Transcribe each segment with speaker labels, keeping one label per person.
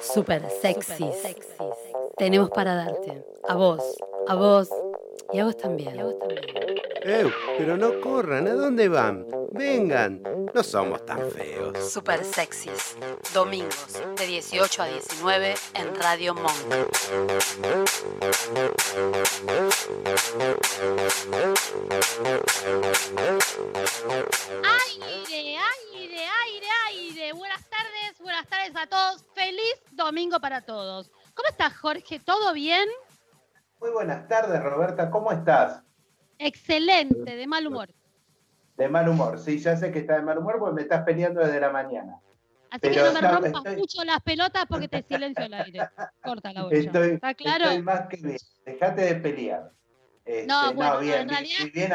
Speaker 1: Super sexys. Tenemos para darte. A vos, a vos y a vos también. Y a vos también.
Speaker 2: ¡Eh! Pero no corran, ¿a dónde van? Vengan, no somos tan feos.
Speaker 1: Super sexys. Domingos de 18 a 19 en Radio Monk.
Speaker 3: Aire, aire, aire, aire. Buenas tardes, buenas tardes a todos. Feliz domingo para todos. ¿Cómo estás, Jorge? ¿Todo bien?
Speaker 4: Muy buenas tardes, Roberta. ¿Cómo estás?
Speaker 3: Excelente, de mal humor.
Speaker 4: De mal humor. Sí, ya sé que estás de mal humor porque me estás peleando desde la mañana.
Speaker 3: Así que no me rompas mucho las pelotas porque te silencio el aire. Corta la bocha.
Speaker 4: Estoy,
Speaker 3: ¿Está claro?
Speaker 4: estoy más que bien. Dejate de pelear. Este,
Speaker 3: No, bueno,
Speaker 4: bien,
Speaker 3: en realidad-
Speaker 4: estoy bien.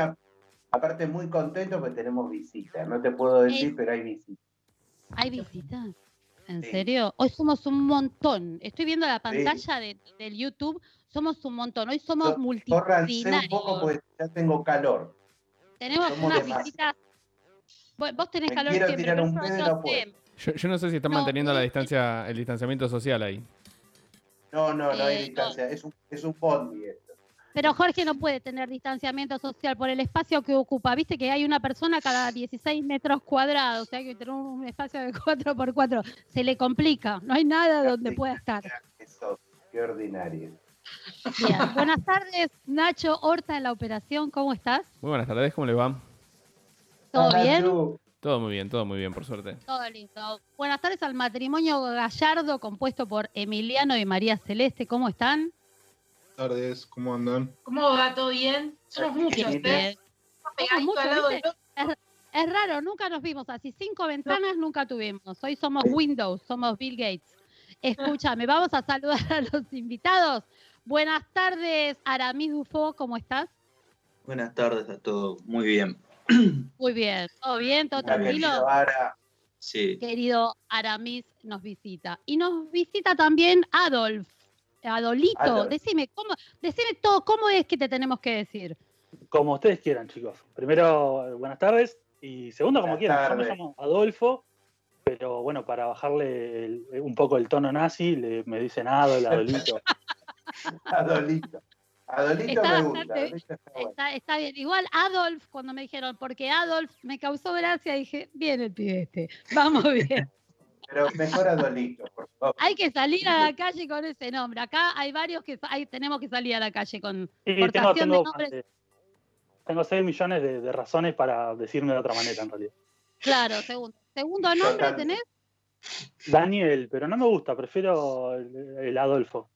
Speaker 4: Aparte, muy contento porque tenemos visitas. No te puedo decir, pero hay visitas.
Speaker 3: ¿Hay visitas? ¿En
Speaker 4: Sí.
Speaker 3: serio? Hoy somos un montón. Estoy viendo la pantalla de- del YouTube. Somos un montón. Hoy somos
Speaker 4: So- Córranse un poco porque ya tengo calor.
Speaker 3: Tenemos
Speaker 4: somos
Speaker 3: unas visitas. Vos vos tenés
Speaker 4: Me
Speaker 3: calor siempre,
Speaker 4: tirar un
Speaker 3: no sé.
Speaker 5: Yo, yo no sé si están
Speaker 3: No,
Speaker 5: manteniendo la
Speaker 3: eh,
Speaker 5: distancia, el distanciamiento social ahí.
Speaker 4: No, no, no hay
Speaker 3: Eh, no.
Speaker 4: distancia. Es un, es un bondi esto.
Speaker 3: Pero Jorge no puede tener distanciamiento social por el espacio que ocupa. Viste que hay una persona cada 16 metros cuadrados, o sea, hay que tener un espacio de 4 por 4 Se le complica, no hay nada donde pueda estar.
Speaker 4: Eso, qué ordinario.
Speaker 3: Bien. Buenas tardes, Nacho Horta en la operación, ¿cómo estás?
Speaker 5: Muy buenas tardes, ¿cómo le va?
Speaker 3: ¿Todo
Speaker 4: Hola,
Speaker 3: bien?
Speaker 5: Todo muy bien, todo muy bien, por suerte.
Speaker 3: Todo lindo. Buenas tardes al matrimonio Gallardo compuesto por Emiliano y María Celeste, ¿cómo están?
Speaker 6: Tardes, ¿cómo andan?
Speaker 7: ¿Cómo va? ¿Todo bien? Somos muchos, ¿eh?
Speaker 3: Es raro, nunca nos vimos así. Cinco ventanas nunca tuvimos. Hoy somos Windows, somos Bill Gates. Escúchame, vamos a saludar a los invitados. Buenas tardes, Aramis Dufo, ¿cómo estás?
Speaker 8: Buenas tardes a todos, muy bien.
Speaker 3: Muy bien, todo bien, todo tranquilo.
Speaker 8: Sí,
Speaker 3: Querido Aramis nos visita. Y nos visita también Adolf. Adolito, decime, ¿cómo, decime todo, ¿cómo es que te tenemos que decir?
Speaker 9: Como ustedes quieran, chicos. Primero, buenas tardes. Y segundo, como
Speaker 4: Buenas
Speaker 9: quieran. Yo me llamo Adolfo, pero bueno, para bajarle el- un poco el tono nazi, le- me dicen Adol, Adolito.
Speaker 4: Adolito. Adolito
Speaker 3: Está
Speaker 4: me gusta.
Speaker 3: bastante-
Speaker 4: Adolito está bueno.
Speaker 3: Está, está bien. Igual Adolf, cuando me dijeron, porque Adolf me causó gracia, dije, bien el pibe este, vamos bien.
Speaker 4: Pero mejor Adolito, por favor.
Speaker 3: hay que salir a la calle con ese nombre. Acá hay varios que hay, tenemos que salir a la calle con
Speaker 9: Y tengo,
Speaker 3: de nombres.
Speaker 9: tengo 6 millones de, de razones para decirme de otra manera, en realidad.
Speaker 3: Claro, segundo. Segundo nombre tenés,
Speaker 9: Daniel, pero no me gusta, prefiero el, el Adolfo.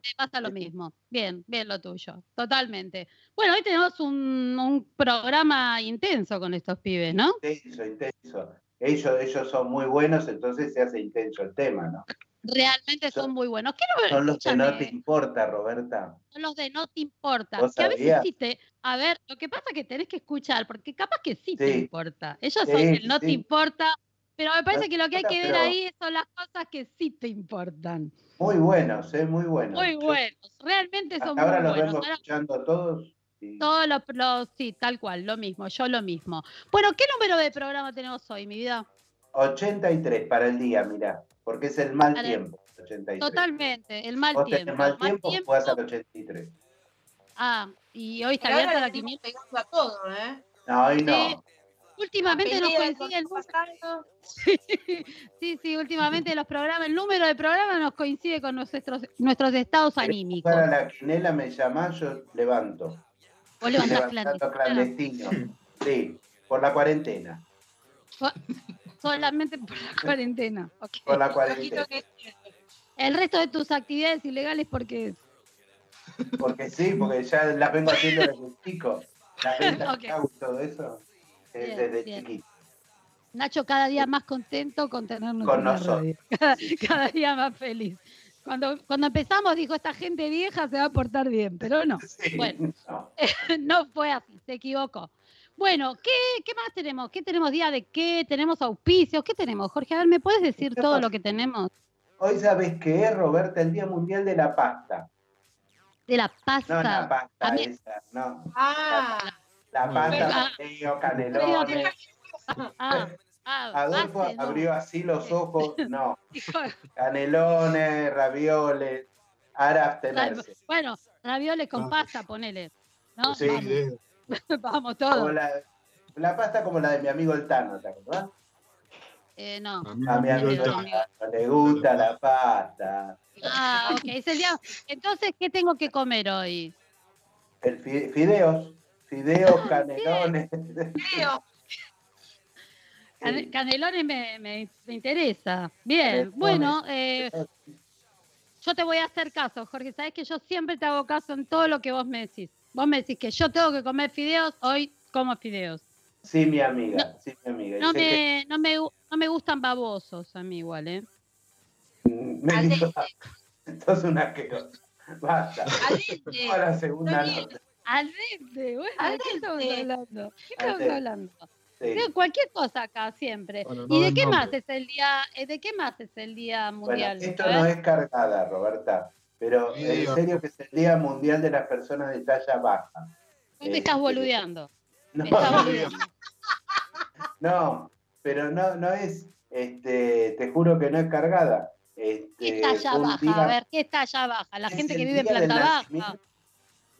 Speaker 3: te pasa lo mismo. Bien, bien lo tuyo, totalmente. Bueno, hoy tenemos un, un programa intenso con estos pibes, ¿no?
Speaker 4: Intenso, intenso. Ellos, ellos son muy buenos, entonces se hace intenso el tema, ¿no?
Speaker 3: Realmente son
Speaker 4: Son-
Speaker 3: muy buenos.
Speaker 4: Son los que no te
Speaker 3: Escúchame.
Speaker 4: importa, Roberta.
Speaker 3: son los de no te importa.
Speaker 4: ¿Vos
Speaker 3: Que a veces sí te. A ver, lo que pasa es que tenés que escuchar, porque capaz que sí, te importa. Ellos
Speaker 4: Sí,
Speaker 3: son el no te importa, pero me parece
Speaker 4: No
Speaker 3: que lo que hay que ver ahí son las cosas que sí te importan.
Speaker 4: Muy buenos, ¿eh? Muy buenos.
Speaker 3: Muy buenos, realmente
Speaker 4: Hasta
Speaker 3: son
Speaker 4: ahora
Speaker 3: muy
Speaker 4: los
Speaker 3: buenos.
Speaker 4: vengo escuchando todos.
Speaker 3: Todos los, sí, tal cual, lo mismo, yo lo mismo. Bueno, ¿qué número de programa tenemos hoy, mi vida?
Speaker 4: 83 para el día, mirá, porque es el mal
Speaker 3: Para el-
Speaker 4: tiempo. 83.
Speaker 3: Totalmente, el mal
Speaker 4: Vos
Speaker 3: tiempo.
Speaker 4: tenés mal
Speaker 3: Mal
Speaker 4: tiempo,
Speaker 3: tiempo.
Speaker 4: jugás al 83.
Speaker 3: Ah, y hoy está abierta la quiniela.
Speaker 7: a todo, ¿eh?
Speaker 4: No, hoy
Speaker 3: Sí.
Speaker 4: no.
Speaker 3: Últimamente nos coincide el número.
Speaker 7: pasando.
Speaker 3: Sí, sí, últimamente los programas, el número de programas nos coincide con nuestros, nuestros estados
Speaker 4: ¿Querés
Speaker 3: anímicos.
Speaker 4: jugar a la quinela me llamás, yo levanto.
Speaker 3: Vos levantás clandestino.
Speaker 4: clandestino. Sí, por la cuarentena.
Speaker 3: Solamente por la cuarentena.
Speaker 4: Por la cuarentena.
Speaker 3: El resto de tus actividades ilegales porque
Speaker 4: Porque sí, porque ya las vengo haciendo desde chico. Las ventas
Speaker 3: Ok.
Speaker 4: de auto, todo eso, eh,
Speaker 3: Bien,
Speaker 4: desde
Speaker 3: bien.
Speaker 4: chiquito.
Speaker 3: Nacho cada día más contento con tenernos
Speaker 4: Con
Speaker 3: en
Speaker 4: nosotros.
Speaker 3: cada día más feliz. Cuando, cuando empezamos dijo esta gente vieja se va a portar bien, pero no,
Speaker 4: Sí,
Speaker 3: Bueno.
Speaker 4: no.
Speaker 3: no fue así, se equivocó. Bueno, ¿qué, ¿qué más tenemos? ¿Qué tenemos día de qué? ¿Tenemos auspicios? ¿Qué tenemos? Jorge, a ver, ¿me puedes decir
Speaker 4: ¿Qué
Speaker 3: todo
Speaker 4: pasa?
Speaker 3: lo que tenemos?
Speaker 4: Hoy sabes qué es, Roberta, el Día Mundial de la Pasta.
Speaker 3: De la
Speaker 4: No
Speaker 3: pasta.
Speaker 4: la pasta
Speaker 3: A mí-
Speaker 4: esa, no.
Speaker 7: Ah,
Speaker 4: La
Speaker 5: Muy
Speaker 4: pasta, canelones.
Speaker 3: Ah, ah, Ah,
Speaker 4: Adolfo
Speaker 3: base, no.
Speaker 4: abrió así los ojos, no. Canelones, ravioles, ahora abstenerse.
Speaker 3: bueno, ravioles con pasta, ponele. ¿no?
Speaker 4: Sí.
Speaker 3: Vamos, todos.
Speaker 4: la, la pasta como la de mi amigo el Tano, ¿te acordás?
Speaker 3: Eh, no.
Speaker 6: A
Speaker 4: mi amigo Tano le gusta la pasta.
Speaker 3: Ah, ok. Es el día. Entonces, ¿qué tengo que comer hoy?
Speaker 4: El fi- fideos, fideos, canelones.
Speaker 7: Creo.
Speaker 3: Cane- Canelones me, me- me interesa. Bien, bueno, eh, yo te voy a hacer caso, Jorge. Sabes que yo siempre te hago caso en todo lo que vos me decís. Vos me decís que yo tengo que comer fideos, hoy como fideos.
Speaker 4: Sí, mi amiga, sí, mi amiga.
Speaker 3: No
Speaker 4: que-
Speaker 3: me, no me, no me gustan babosos a mí igual, ¿eh?
Speaker 4: me
Speaker 7: Al
Speaker 4: hizo-
Speaker 7: dente.
Speaker 4: Esto es una asqueroso. Basta.
Speaker 7: Al dente.
Speaker 4: A la segunda
Speaker 7: Está bien.
Speaker 4: nota.
Speaker 3: Al dente, bueno,
Speaker 7: Al
Speaker 3: ¿de qué estamos hablando? ¿Qué estamos hablando?
Speaker 4: Sí.
Speaker 3: Cualquier cosa acá, siempre.
Speaker 6: Bueno, no
Speaker 3: ¿Y de
Speaker 6: den
Speaker 3: qué más es el día, eh, de qué más es el día
Speaker 4: Bueno,
Speaker 3: mundial?
Speaker 4: esto no es cargada, Roberta, pero
Speaker 6: Sí,
Speaker 4: en serio que es el Día Mundial de las Personas de Talla Baja.
Speaker 3: Vos me estás
Speaker 4: Eh,
Speaker 3: boludeando.
Speaker 4: No,
Speaker 3: Me estás
Speaker 6: no,
Speaker 3: boludeando.
Speaker 4: no, pero no, no es, este, te juro que no es cargada. Este,
Speaker 3: ¿Qué talla baja?
Speaker 4: día-
Speaker 3: A ver, ¿qué talla baja? La
Speaker 4: es
Speaker 3: gente que vive en planta baja.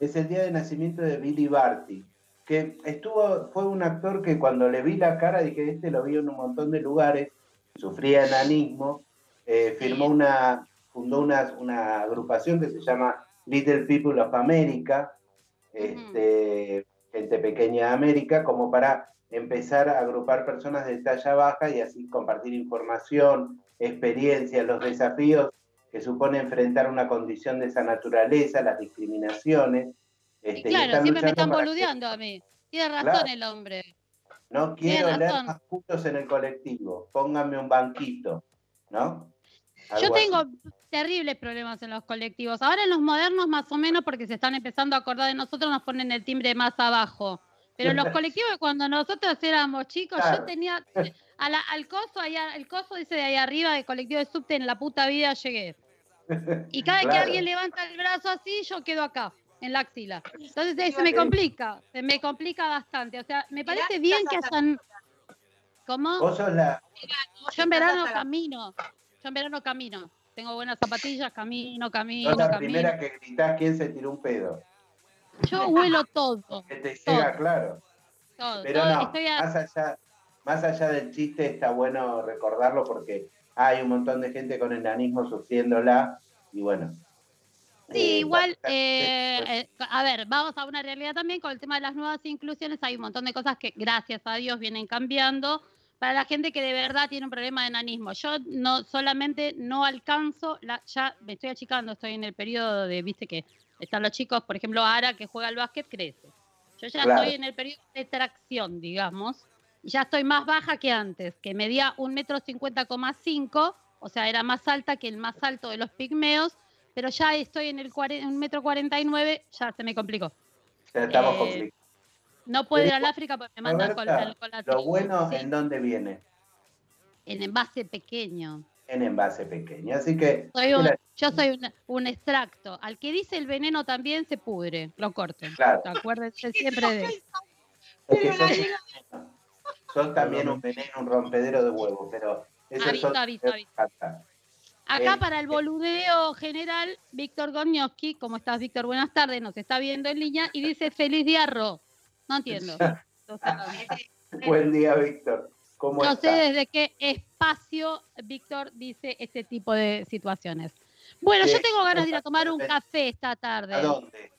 Speaker 4: Es el día de nacimiento de Billy Barty, que estuvo, fue un actor que cuando le vi la cara dije, este lo vi en un montón de lugares, sufría enanismo, eh, firmó una, fundó una, una agrupación que se llama Little People of America, este, gente pequeña de América, como para empezar a agrupar personas de talla baja y así compartir información, experiencias, los desafíos que supone enfrentar una condición de esa naturaleza, las discriminaciones. Este,
Speaker 3: claro, siempre me están
Speaker 4: para que
Speaker 3: boludeando a mí. Tiene razón
Speaker 4: Claro.
Speaker 3: el hombre.
Speaker 4: No quiero leer más puntos en el colectivo, pónganme un banquito, ¿no?
Speaker 3: Yo
Speaker 4: así.
Speaker 3: tengo terribles problemas en los colectivos. Ahora en los modernos más o menos porque se están empezando a acordar de nosotros nos ponen el timbre más abajo. Pero en los colectivos cuando nosotros éramos chicos
Speaker 4: Claro.
Speaker 3: yo tenía a la- al coso allá, el coso dice de ahí arriba del colectivo de subte en la puta vida llegué. Y cada vez que
Speaker 4: Claro.
Speaker 3: alguien levanta el brazo así, yo quedo acá, en la axila. Entonces eh, se me complica, se me complica bastante. O sea, me parece bien que hayan... ¿Cómo?
Speaker 4: Vos sos la,
Speaker 3: Yo en verano camino, yo en verano camino. Tengo buenas zapatillas, camino, camino,
Speaker 4: sos la
Speaker 3: camino.
Speaker 4: primera que gritás quién se tiró un pedo.
Speaker 3: Yo huelo todo,
Speaker 4: Que te llega, claro.
Speaker 3: todo.
Speaker 4: Pero
Speaker 3: todo.
Speaker 4: no,
Speaker 3: Estoy a-
Speaker 4: más, allá, más allá del chiste está bueno recordarlo porque hay un montón de gente con enanismo sufriéndola y bueno.
Speaker 3: Sí,
Speaker 4: eh,
Speaker 3: igual, eh, eh, a ver, vamos a una realidad también con el tema de las nuevas inclusiones. Hay un montón de cosas que, gracias a Dios, vienen cambiando para la gente que de verdad tiene un problema de enanismo. Yo no solamente no alcanzo, la, ya me estoy achicando, estoy en el periodo de, viste que están los chicos, por ejemplo, Ara que juega al básquet, crece. Yo ya
Speaker 4: Claro.
Speaker 3: estoy en el periodo de tracción, digamos, ya estoy más baja que antes, que medía un metro cincuenta coma cinco, o sea, era más alta que el más alto de los pigmeos, pero ya estoy en el un metro cuarenta y nueve, ya se me complicó.
Speaker 4: ya estamos
Speaker 3: eh,
Speaker 4: complicados.
Speaker 3: No puedo ir
Speaker 4: Pero,
Speaker 3: al África porque me mandan con, la- con la
Speaker 4: Lo
Speaker 3: tribu,
Speaker 4: bueno
Speaker 3: sí,
Speaker 4: en dónde viene,
Speaker 3: en envase pequeño.
Speaker 4: en envase pequeño. Así que
Speaker 3: Soy un-
Speaker 4: mira,
Speaker 3: yo soy un, un extracto. Al que dice el veneno también se pudre, lo corten.
Speaker 4: Claro.
Speaker 3: Acuérdense siempre de
Speaker 4: es que sos, sos también un veneno, un rompedero de huevos, pero eso
Speaker 3: Aviso,
Speaker 4: es
Speaker 3: aviso, aviso. Acá
Speaker 4: Eh,
Speaker 3: para el boludeo general, Víctor Gornioski, ¿cómo estás, Víctor? Buenas tardes, nos está viendo en línea y dice feliz día, Ro. No entiendo.
Speaker 4: Buen día, Víctor. ¿Cómo
Speaker 3: no sé
Speaker 4: estás?
Speaker 3: desde qué espacio Víctor dice este tipo de situaciones. Bueno, yo tengo ganas de ir a
Speaker 4: está
Speaker 3: tomar un café esta
Speaker 4: ¿A
Speaker 3: tarde
Speaker 4: dónde?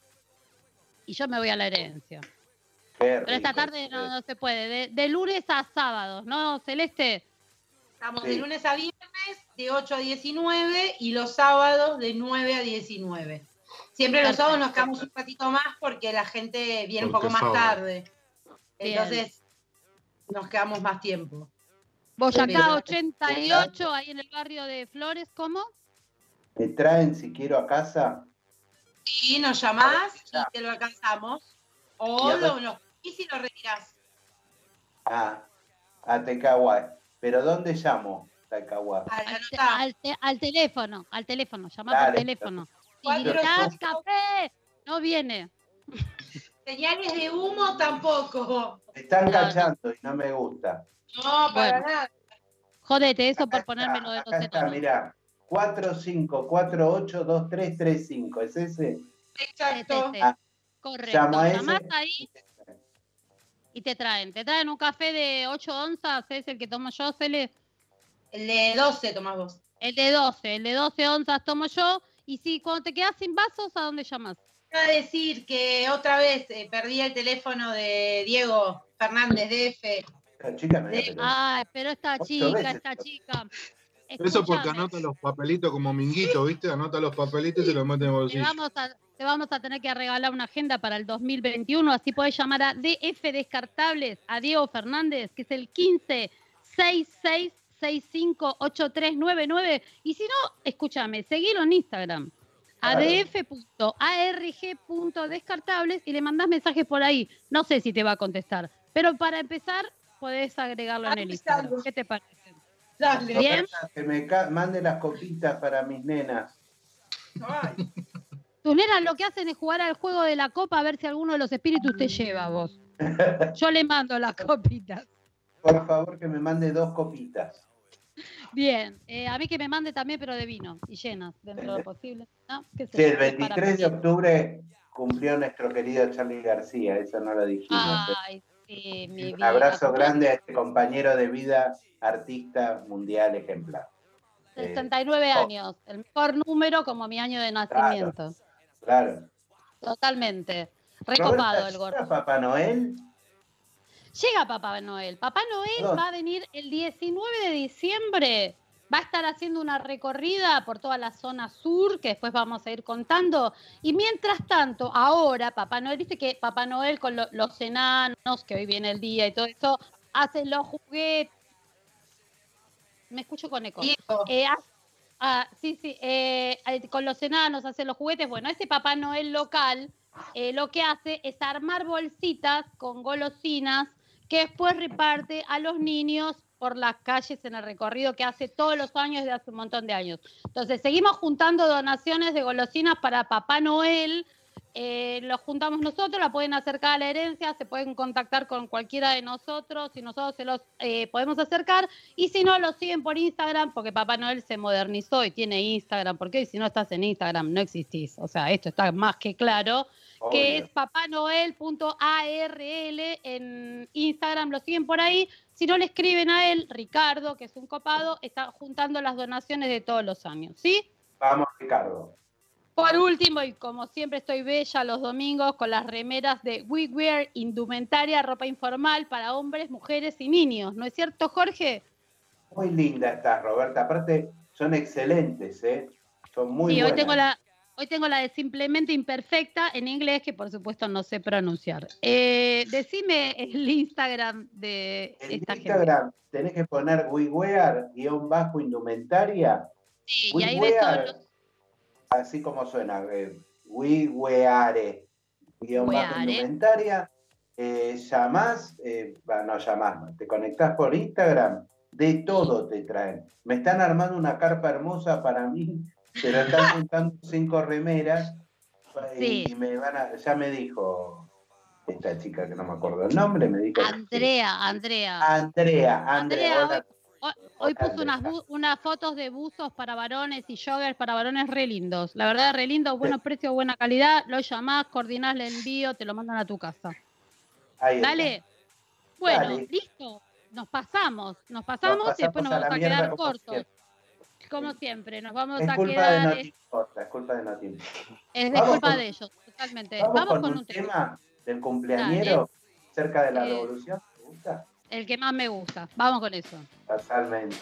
Speaker 3: y yo me voy a la herencia.
Speaker 4: Qué
Speaker 3: Pero esta tarde no se puede, de, de lunes a sábados, ¿no, Celeste?
Speaker 7: Estamos
Speaker 4: Sí.
Speaker 7: de lunes a viernes de 8 a 19 y los sábados de 9 a 19. Siempre los sábados nos quedamos un ratito más porque la gente viene un poco más
Speaker 6: sábado.
Speaker 7: tarde.
Speaker 3: Bien.
Speaker 7: Entonces nos quedamos más tiempo.
Speaker 3: Boyacá
Speaker 7: Pero-
Speaker 3: 88, ahí en el barrio de Flores, ¿cómo?
Speaker 4: ¿Me traen si quiero a casa?
Speaker 7: Y nos llamás y te lo alcanzamos. O
Speaker 4: Y
Speaker 7: lo, lo- y si lo retirás.
Speaker 4: Ah, a Tecahuá. ¿Pero dónde llamo, Tecahuá?
Speaker 7: Al-
Speaker 3: Al, te- al te- al teléfono, al teléfono, llamá
Speaker 4: Dale.
Speaker 3: por teléfono. Gritás, café, no viene.
Speaker 7: Señales de humo tampoco.
Speaker 4: Me están
Speaker 3: no.
Speaker 4: cachando y no me gusta.
Speaker 7: No, para
Speaker 3: Bueno.
Speaker 7: nada.
Speaker 3: Jodete, eso por
Speaker 4: Acá
Speaker 3: ponerme lo de
Speaker 4: acá está, mirá. 45482335, ¿es ese?
Speaker 7: Exacto.
Speaker 3: Ese,
Speaker 4: Ah,
Speaker 3: Correcto.
Speaker 4: llamo a ese.
Speaker 3: Llamás ahí y te traen. Te traen un café de 8 onzas, es el que tomo yo, Cele.
Speaker 7: El de 12 tomás vos.
Speaker 3: El de 12, el de 12 onzas tomo yo. Y si cuando te quedas sin vasos, ¿a dónde llamas?
Speaker 7: Voy a decir que otra vez eh, perdí el teléfono de Diego Fernández DF.
Speaker 4: La chica dio, pero-
Speaker 3: Ay, pero esta chica,
Speaker 4: veces.
Speaker 3: esta chica.
Speaker 6: Eso porque anota los papelitos como minguito, ¿viste? Anota los papelitos y te los mete en el bolsillo.
Speaker 3: vamos, a, te vamos a tener que regalar una agenda para el 2021, así podés llamar a DF Descartables, a Diego Fernández, que es el 15 66 65 8399. Y si no, escúchame, seguilo en Instagram, adf.arg.descartables y le mandás mensajes por ahí. No sé si te va a contestar, pero para empezar, podés agregarlo en el. Instagram. ¿Qué te parece?
Speaker 7: Dale.
Speaker 3: Bien.
Speaker 4: Que me mande las copitas para mis nenas.
Speaker 7: Ay,
Speaker 3: Tus nenas lo que hacen es jugar al juego de la copa a ver si alguno de los espíritus te lleva vos. Yo le mando las copitas.
Speaker 4: Por favor, que me mande dos copitas.
Speaker 3: Bien, eh, a mí que me mande también, pero de vino y llenas, dentro de lo posible. ¿no? ¿Qué sé
Speaker 4: Sí, el
Speaker 3: yo, para
Speaker 4: 23 de octubre cumplió nuestro querido Charlie García, eso no lo dijimos. ¿eh?
Speaker 3: Ay, sí, mi
Speaker 4: Un
Speaker 3: vida.
Speaker 4: abrazo grande a este compañero de vida, artista mundial ejemplar. Eh,
Speaker 3: 69
Speaker 4: oh.
Speaker 3: años, el mejor número como mi año de nacimiento.
Speaker 4: Claro.
Speaker 3: Totalmente.
Speaker 4: Roberta,
Speaker 3: Recopado el gordo.
Speaker 4: ¿llega Papá Noel?
Speaker 3: Llega Papá Noel. Papá Noel va a venir el 19 de diciembre. Va a estar haciendo una recorrida por toda la zona sur, que después vamos a ir contando. Y mientras tanto, ahora Papá Noel, viste que Papá Noel con lo- los enanos, que hoy viene el día y todo eso, hace los juguetes. Me escucho con eco. Eh, ha- ah, sí, sí, eh, eh, con los enanos hace los juguetes. Bueno, ese Papá Noel local eh, lo que hace es armar bolsitas con golosinas que después reparte a los niños por las calles en el recorrido que hace todos los años de hace un montón de años. Entonces, seguimos juntando donaciones de golosinas para Papá Noel. Eh, lo juntamos nosotros, la pueden acercar a la herencia, se pueden contactar con cualquiera de nosotros y nosotros se los eh, podemos acercar. Y si no, lo siguen por Instagram, porque Papá Noel se modernizó y tiene Instagram, porque si no estás en Instagram no existís. O sea, esto está más que claro que es papanoel.arl en Instagram, lo siguen por ahí. Si no le escriben a él, Ricardo, que es un copado, está juntando las donaciones de todos los años, ¿sí?
Speaker 4: Vamos, Ricardo.
Speaker 3: Por último, y como siempre estoy bella los domingos con las remeras de We Wear, indumentaria, ropa informal para hombres, mujeres y niños. ¿No es cierto, Jorge?
Speaker 4: Muy linda estás, Roberta. Aparte, son excelentes, ¿eh? Son muy
Speaker 3: sí, hoy
Speaker 4: buenas.
Speaker 3: tengo la, hoy tengo la de simplemente imperfecta en inglés, que por supuesto no sé pronunciar. Eh, decime el Instagram de
Speaker 4: En
Speaker 3: esta gente.
Speaker 4: Instagram tenés que poner WeWear guion bajo indumentaria.
Speaker 3: Sí, y ahí ves todos
Speaker 4: WeWear,
Speaker 3: los.
Speaker 4: Así como suena, eh, WeWeare guion bajo indumentaria. Eh, llamás, eh, bah, no llamás, te conectás por Instagram, de todo te traen. Me están armando una carpa hermosa para mí, pero están juntando cinco remeras y
Speaker 3: Sí.
Speaker 4: me van a, ya me dijo esta chica que no me acuerdo el nombre, me dijo
Speaker 3: Andrea, Andrea.
Speaker 4: Andrea, Andrea,
Speaker 3: Andrea,
Speaker 4: hola.
Speaker 3: Hoy, puso unas, unas fotos de buzos para varones y joggers para varones re lindos. La verdad, re lindos, buenos precios, buena calidad. Lo llamás, coordinás el envío, te lo mandan a tu casa.
Speaker 4: Ahí está.
Speaker 3: Dale. Bueno,
Speaker 4: Dale.
Speaker 3: listo. Nos pasamos, nos pasamos y después nos
Speaker 4: a
Speaker 3: vamos a, quedar cortos.
Speaker 4: siempre.
Speaker 3: Como siempre, nos vamos
Speaker 4: Es
Speaker 3: a
Speaker 4: culpa de
Speaker 3: quedar.
Speaker 4: no
Speaker 3: Es,
Speaker 4: culpa de no te importa.
Speaker 3: es de culpa
Speaker 4: con-
Speaker 3: de ellos, totalmente.
Speaker 4: Vamos,
Speaker 3: Vamos,
Speaker 4: con, un tema,
Speaker 3: tema.
Speaker 4: del cumpleañero cerca de la
Speaker 3: Eh,
Speaker 4: revolución. ¿Te gusta?
Speaker 3: El que más me gusta. Vamos con eso.
Speaker 4: Totalmente.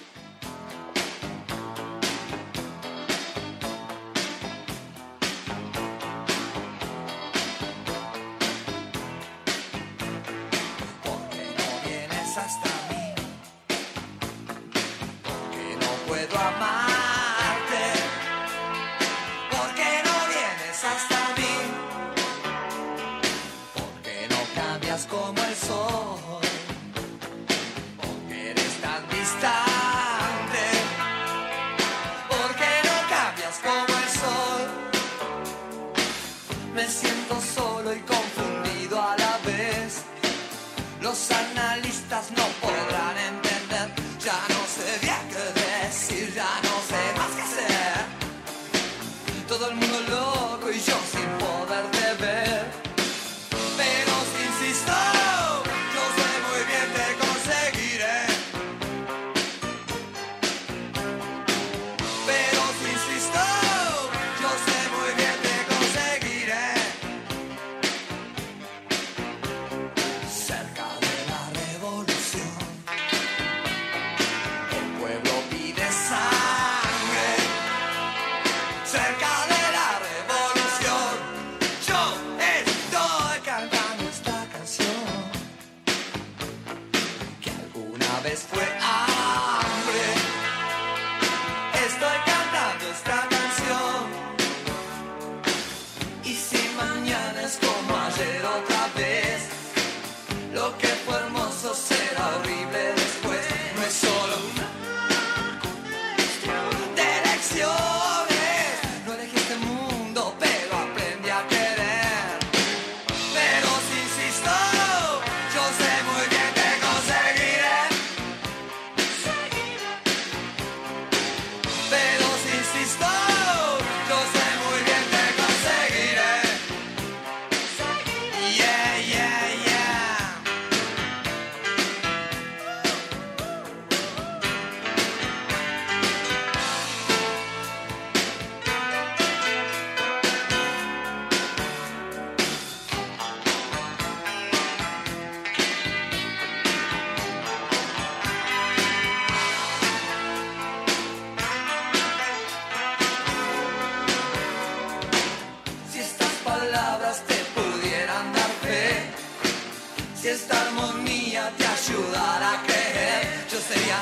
Speaker 10: Si esta armonía te ayudara a creer, yo sería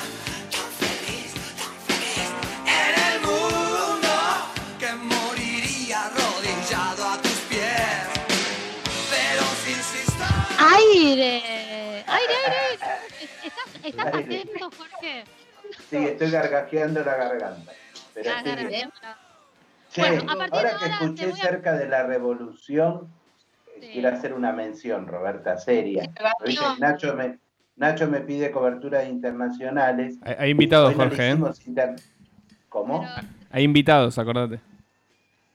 Speaker 10: tan feliz, tan feliz en el mundo que moriría arrodillado a tus pies. Pero si insisto.
Speaker 3: Aire, aire, aire. ¿Estás, estás
Speaker 4: Aire.
Speaker 3: atento, Jorge?
Speaker 4: Sí, estoy gargajeando la garganta. Pero
Speaker 3: La garganta.
Speaker 4: Che,
Speaker 3: Bueno, a partir de
Speaker 4: ahora que
Speaker 3: ahora te
Speaker 4: escuché
Speaker 3: a-
Speaker 4: cerca de la revolución,
Speaker 3: Sí.
Speaker 4: quiero hacer una mención, Roberta, seria. Nacho, me, Nacho me pide coberturas internacionales.
Speaker 5: Hay, hay invitados,
Speaker 4: Hoy no le
Speaker 5: Jorge, ¿eh?
Speaker 4: inter- ¿Cómo?
Speaker 5: Hay invitados, acordate.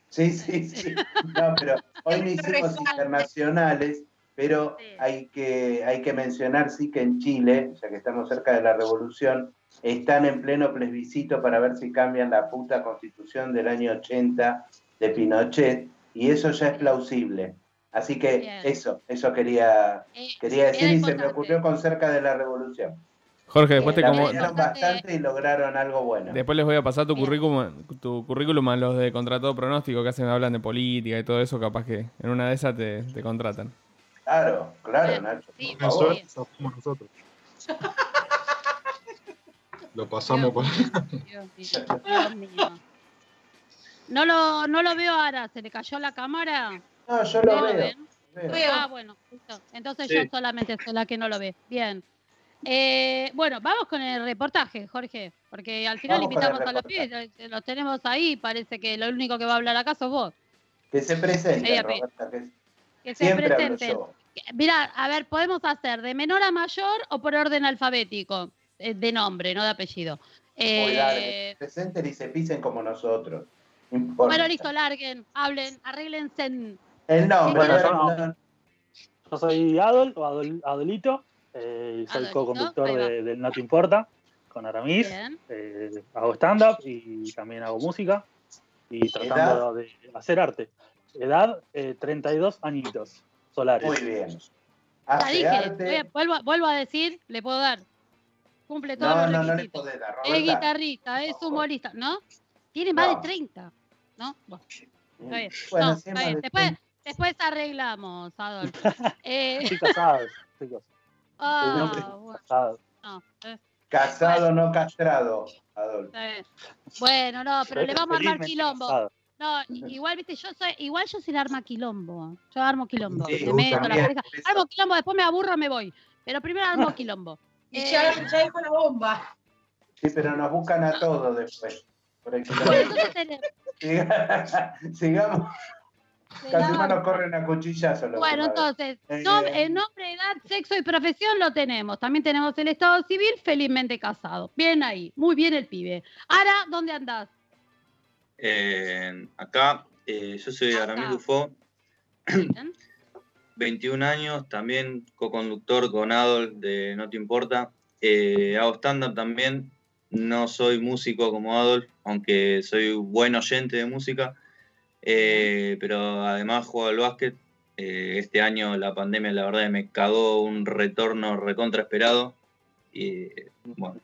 Speaker 4: Sí, sí, sí. No, pero hoy no hicimos internacionales, pero hay que, hay que mencionar sí que en Chile, ya que estamos cerca de la revolución, están en pleno plebiscito para ver si cambian la puta constitución del año 80 de Pinochet, y eso ya es plausible. Así que
Speaker 3: Bien.
Speaker 4: eso, eso quería,
Speaker 3: Eh,
Speaker 4: quería decir y se me ocurrió con cerca de la revolución.
Speaker 5: Jorge, después te
Speaker 4: La
Speaker 5: como...
Speaker 4: bastante y lograron algo bueno.
Speaker 5: Después les voy a pasar tu
Speaker 3: Bien.
Speaker 5: currículum, tu currículum a los de contratado pronóstico que hacen hablan de política y todo eso, capaz que en una de esas te, te contratan.
Speaker 4: Claro, claro. Nacho.
Speaker 3: Sí,
Speaker 4: por favor.
Speaker 6: nosotros. Lo pasamos por.
Speaker 3: Dios mío, Dios mío. No lo, no lo veo ahora, se le cayó la cámara.
Speaker 4: No, yo lo
Speaker 3: ¿No lo
Speaker 4: veo.
Speaker 3: ven?
Speaker 4: veo.
Speaker 7: Veo.
Speaker 3: Ah, bueno, listo. Entonces
Speaker 6: Sí.
Speaker 3: yo solamente soy la que no lo ve. Bien. Eh, bueno, vamos con el reportaje, Jorge, porque al final
Speaker 4: Vamos
Speaker 3: invitamos a los pibes, eh, los tenemos ahí, parece que lo único que va a hablar acá sos vos.
Speaker 4: Que se Roberta, que
Speaker 3: Que se
Speaker 4: yo.
Speaker 3: Mira, a ver, podemos hacer de menor a mayor o por orden alfabético, eh, de nombre, no de apellido. Eh,
Speaker 4: se presenten y se pisen como nosotros. Importa.
Speaker 3: bueno, listo, larguen, hablen, arréglense.
Speaker 4: El nombre,
Speaker 9: Bueno, yo no.
Speaker 4: no-
Speaker 9: Yo soy Adol, o Adol- Adolito, eh, soy
Speaker 3: Adolito,
Speaker 9: co-conductor de- del No Te Importa con Aramis.
Speaker 3: Bien.
Speaker 9: Eh, hago stand-up y también hago música y tratando de hacer arte. Edad, eh, 32 añitos solares.
Speaker 4: Muy bien.
Speaker 3: Dije,
Speaker 4: arte.
Speaker 3: vuelvo, a- vuelvo a decir, le puedo dar. Cumple todos
Speaker 4: No,
Speaker 3: los
Speaker 4: no, no le
Speaker 3: requisitos.
Speaker 4: dar,
Speaker 3: es guitarrista, es humorista, ¿no? Tiene más
Speaker 4: No.
Speaker 3: de 30, ¿no? Bueno, está bien.
Speaker 4: Bueno,
Speaker 3: no,
Speaker 4: sí,
Speaker 3: está bien.
Speaker 4: de
Speaker 3: Después,
Speaker 4: 30.
Speaker 3: Después arreglamos, Adolfo. Eh,
Speaker 9: Estoy casado, chicos.
Speaker 3: ah,
Speaker 9: Estoy
Speaker 3: bueno,
Speaker 9: casado.
Speaker 3: no, eh,
Speaker 4: Casado, no castrado, Adolfo.
Speaker 3: Bueno, no, pero le vamos a armar quilombo.
Speaker 9: casado.
Speaker 3: No, igual, viste, yo soy, igual yo soy el arma quilombo. Yo armo quilombo.
Speaker 4: Sí,
Speaker 3: me meto la pareja.
Speaker 4: eso.
Speaker 3: Armo quilombo, después me aburro, me voy. Pero primero armo quilombo.
Speaker 7: Y
Speaker 3: Eh,
Speaker 7: ya, ya hay una bomba.
Speaker 4: Sí, pero nos buscan a todos después. Por el
Speaker 3: bueno, entonces tenemos-
Speaker 4: Siga- Sigamos. Casi nos corren a cuchillazo. la
Speaker 3: Bueno, entonces,
Speaker 4: Eh,
Speaker 3: nom- el nombre, edad, sexo y profesión lo tenemos. También tenemos el estado civil, felizmente casado. Bien ahí, muy bien el pibe. Ahora, ¿dónde andás?
Speaker 8: Eh, acá Eh, yo soy Aramil Dufo, 21 años, también co-conductor con Adol de No Te Importa. Eh, hago stand-up también, no soy músico como Adolf, aunque soy buen oyente de música, eh, pero además juego al básquet. Eh, este año la pandemia, la verdad, me cagó un retorno recontra esperado. Y bueno,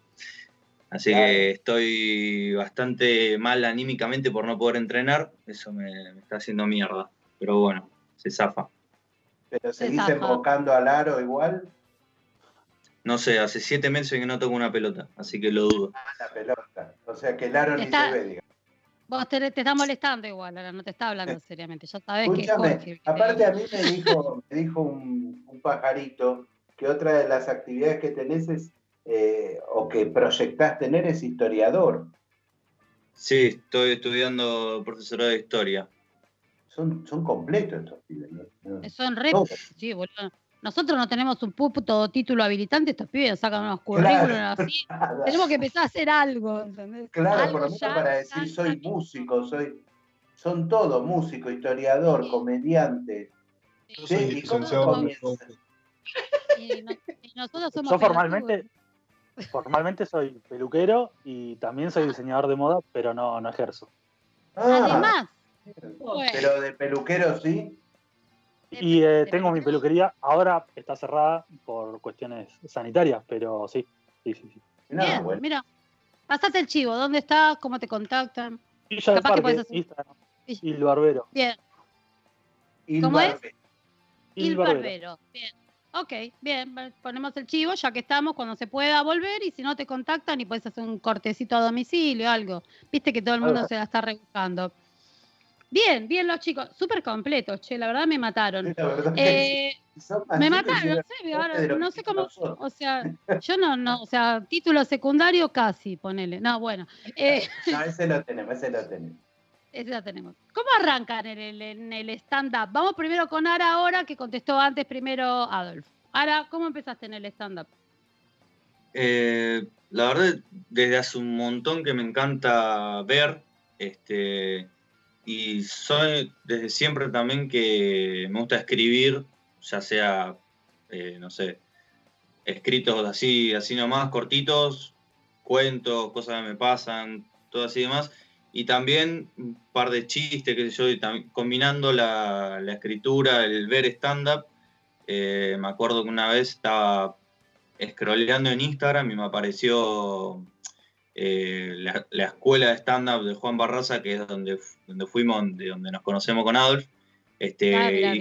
Speaker 8: así que estoy bastante mal anímicamente por no poder entrenar. Eso me, me está haciendo mierda. Pero bueno, se zafa.
Speaker 4: Pero seguís enfocando al aro igual.
Speaker 8: No sé, hace siete meses que no toco una pelota, así que lo dudo.
Speaker 4: Ah, la pelota. O sea que el aro ni se ve, digamos.
Speaker 3: Vos te, te estás molestando igual, ahora no te está hablando seriamente. Ya sabes que
Speaker 4: Escúchame, aparte a mí me dijo, me dijo un, un pajarito que otra de las actividades que tenés es, eh, o que proyectás tener es historiador.
Speaker 8: Sí, estoy estudiando profesorado de historia.
Speaker 4: Son, son completos estos pibes.
Speaker 3: Son re. Sí, boludo. Nosotros no tenemos un puto título habilitante, estos pibes sacan unos
Speaker 4: Claro.
Speaker 3: currículums así. Tenemos que empezar a hacer algo, ¿entendés?
Speaker 4: Claro,
Speaker 3: Algo
Speaker 4: por lo menos
Speaker 3: ya,
Speaker 4: para decir
Speaker 3: ya.
Speaker 4: soy músico, soy, son todo músico, historiador, comediante.
Speaker 6: Yo
Speaker 4: Sí,
Speaker 6: soy
Speaker 4: ¿y cómo comienza?
Speaker 3: Y, no- y nosotros somos
Speaker 9: Yo formalmente, formalmente soy peluquero y también soy diseñador de moda, pero no, no ejerzo.
Speaker 4: Ah,
Speaker 3: Además,
Speaker 4: pero de peluquero sí.
Speaker 9: Y eh, tengo mi peluquería, ahora está cerrada por cuestiones sanitarias, pero sí, sí, sí. sí.
Speaker 4: No,
Speaker 3: bien,
Speaker 4: bueno.
Speaker 3: mira. Pasate el chivo, ¿dónde estás? ¿Cómo te contactan?
Speaker 9: Villa del
Speaker 3: Capaz que
Speaker 9: Parque, Instagram, Il Barbero.
Speaker 3: Bien,
Speaker 4: Il
Speaker 3: ¿Cómo es? Il
Speaker 9: Il Barbero.
Speaker 3: Barbero. Bien. Ok, bien, ponemos el chivo ya que estamos cuando se pueda volver y si no te contactan y puedes hacer un cortecito a domicilio, algo. Viste que todo el mundo se la está rebuscando. Bien, bien los chicos, súper completos, che, la verdad me mataron.
Speaker 4: Verdad
Speaker 3: Eh, me mataron, no sé, ahora
Speaker 4: lo
Speaker 3: no sé cómo, o sea, yo no, no, o sea, título secundario casi, ponele. No, bueno, eh,
Speaker 4: No, ese lo tenemos, ese lo tenemos.
Speaker 3: ese ya tenemos. ¿Cómo arrancan en el, en el stand-up? Vamos primero con Ara ahora, que contestó antes primero Adolf. Ara, ¿cómo empezaste en el stand-up?
Speaker 8: Eh, la verdad, desde hace un montón que me encanta ver, este, y soy desde siempre también que me gusta escribir, ya sea, eh, no sé, escritos así, así nomás, cortitos, cuentos, cosas que me pasan, todo así y demás, y también un par de chistes, sé yo, combinando la, la escritura, el ver stand-up, eh, me acuerdo que una vez estaba scrolleando en Instagram y me apareció eh, la, la escuela de stand-up de Juan Barraza, que es donde, donde fuimos, de donde nos conocemos con Adolf. Este,
Speaker 3: Ah,
Speaker 8: y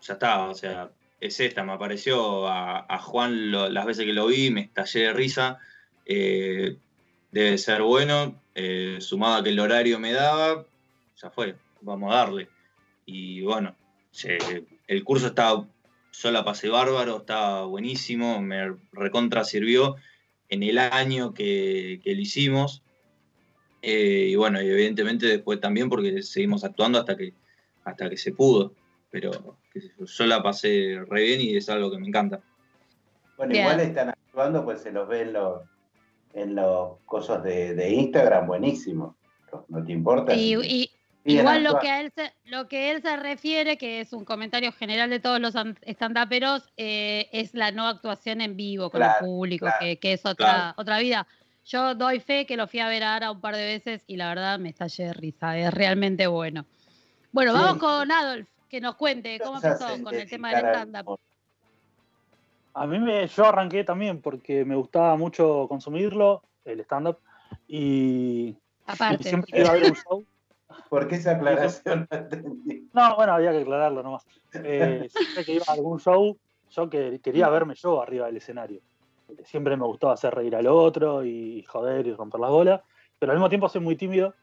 Speaker 8: ya está, o sea, es esta. Me apareció a, a Juan lo- las veces que lo vi, me estallé de risa. eh, debe ser bueno, eh, sumado a que el horario me daba, ya fue, vamos a darle. Y bueno, se- el curso estaba yo la pasé bárbaro, estaba buenísimo, me recontra sirvió en el año que, que lo hicimos. Eh, y bueno, y evidentemente después también porque seguimos actuando hasta que, hasta que se pudo. Pero qué sé yo, yo la pasé re bien y es algo que me encanta.
Speaker 4: Bueno,
Speaker 3: Bien.
Speaker 4: igual están actuando, pues se los ve en los, en los cosas de, de Instagram, buenísimo. No te importa.
Speaker 3: Y, y-
Speaker 4: Siguen
Speaker 3: igual lo que, a él se, lo que él se refiere, que es un comentario general de todos los an- stand-uperos, eh, es la no actuación en vivo con
Speaker 4: Claro,
Speaker 3: el público,
Speaker 4: claro,
Speaker 3: que, que es otra,
Speaker 8: claro.
Speaker 3: otra vida. Yo doy fe que lo fui a ver ahora un par de veces y la verdad me estallé de risa, es realmente bueno. Bueno,
Speaker 4: Sí.
Speaker 3: vamos con Adolf, que nos cuente cómo empezó con el tema del stand-up.
Speaker 9: A mí me, yo arranqué también porque me gustaba mucho consumirlo, el stand-up, y, siempre iba a ver un show.
Speaker 4: ¿Por qué esa aclaración? No entendí.
Speaker 9: No, bueno, había que aclararlo nomás. Eh, siempre que iba a algún show, yo que, quería verme yo arriba del escenario. Siempre me gustaba hacer reír al otro y joder y romper las bolas, pero al mismo tiempo soy muy tímido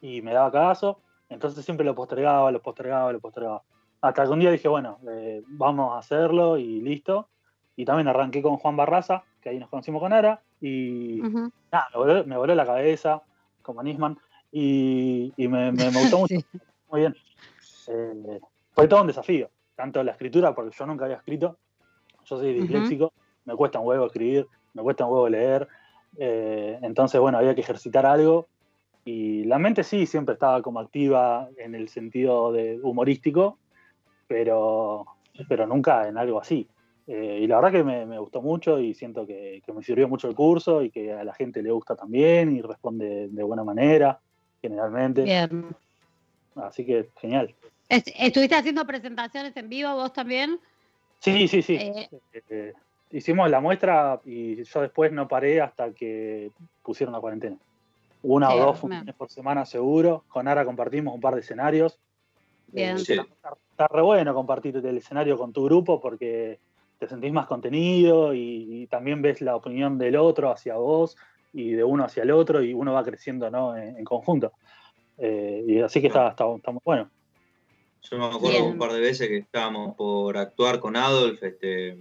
Speaker 9: y me daba cagazo, entonces siempre lo postergaba, lo postergaba, lo postergaba. Hasta que un día dije, bueno, eh, vamos a hacerlo y listo. Y también arranqué con Juan Barraza, que ahí nos conocimos con Ara, y
Speaker 3: Ujú.
Speaker 9: nada, me voló, me voló la cabeza, como Nisman, y, y me, me- me gustó mucho,
Speaker 3: Sí.
Speaker 9: muy bien. Eh, fue todo un desafío, tanto la escritura, porque yo nunca había escrito, yo soy disléxico, me cuesta un huevo escribir, me cuesta un huevo leer, eh, entonces bueno, había que ejercitar algo, Y la mente sí siempre estaba como activa en el sentido de humorístico, pero, pero nunca en algo así. Eh, y la verdad que me, me gustó mucho y siento que, que me sirvió mucho el curso y que a la gente le gusta también y responde de buena manera, generalmente.
Speaker 3: Bien.
Speaker 9: Así que genial.
Speaker 3: Est- ¿Estuviste haciendo presentaciones en vivo vos también?
Speaker 9: Sí, sí, sí.
Speaker 3: Eh,
Speaker 9: Eh, hicimos la muestra y yo después no paré hasta que pusieron la cuarentena. Una
Speaker 3: Sí,
Speaker 9: o dos
Speaker 3: me-
Speaker 9: funciones por semana seguro. Con Ara compartimos un par de escenarios.
Speaker 3: Bien.
Speaker 9: Eh,
Speaker 8: Sí.
Speaker 9: está, está re bueno compartir el escenario con tu grupo porque te sentís más contenido y, y también ves la opinión del otro hacia vos y de uno hacia el otro y uno va creciendo ¿no? en, en conjunto. Eh, y así que está, está, está muy bueno.
Speaker 8: Yo me acuerdo
Speaker 3: Bien.
Speaker 8: un par de veces que estábamos por actuar con Adolf, este,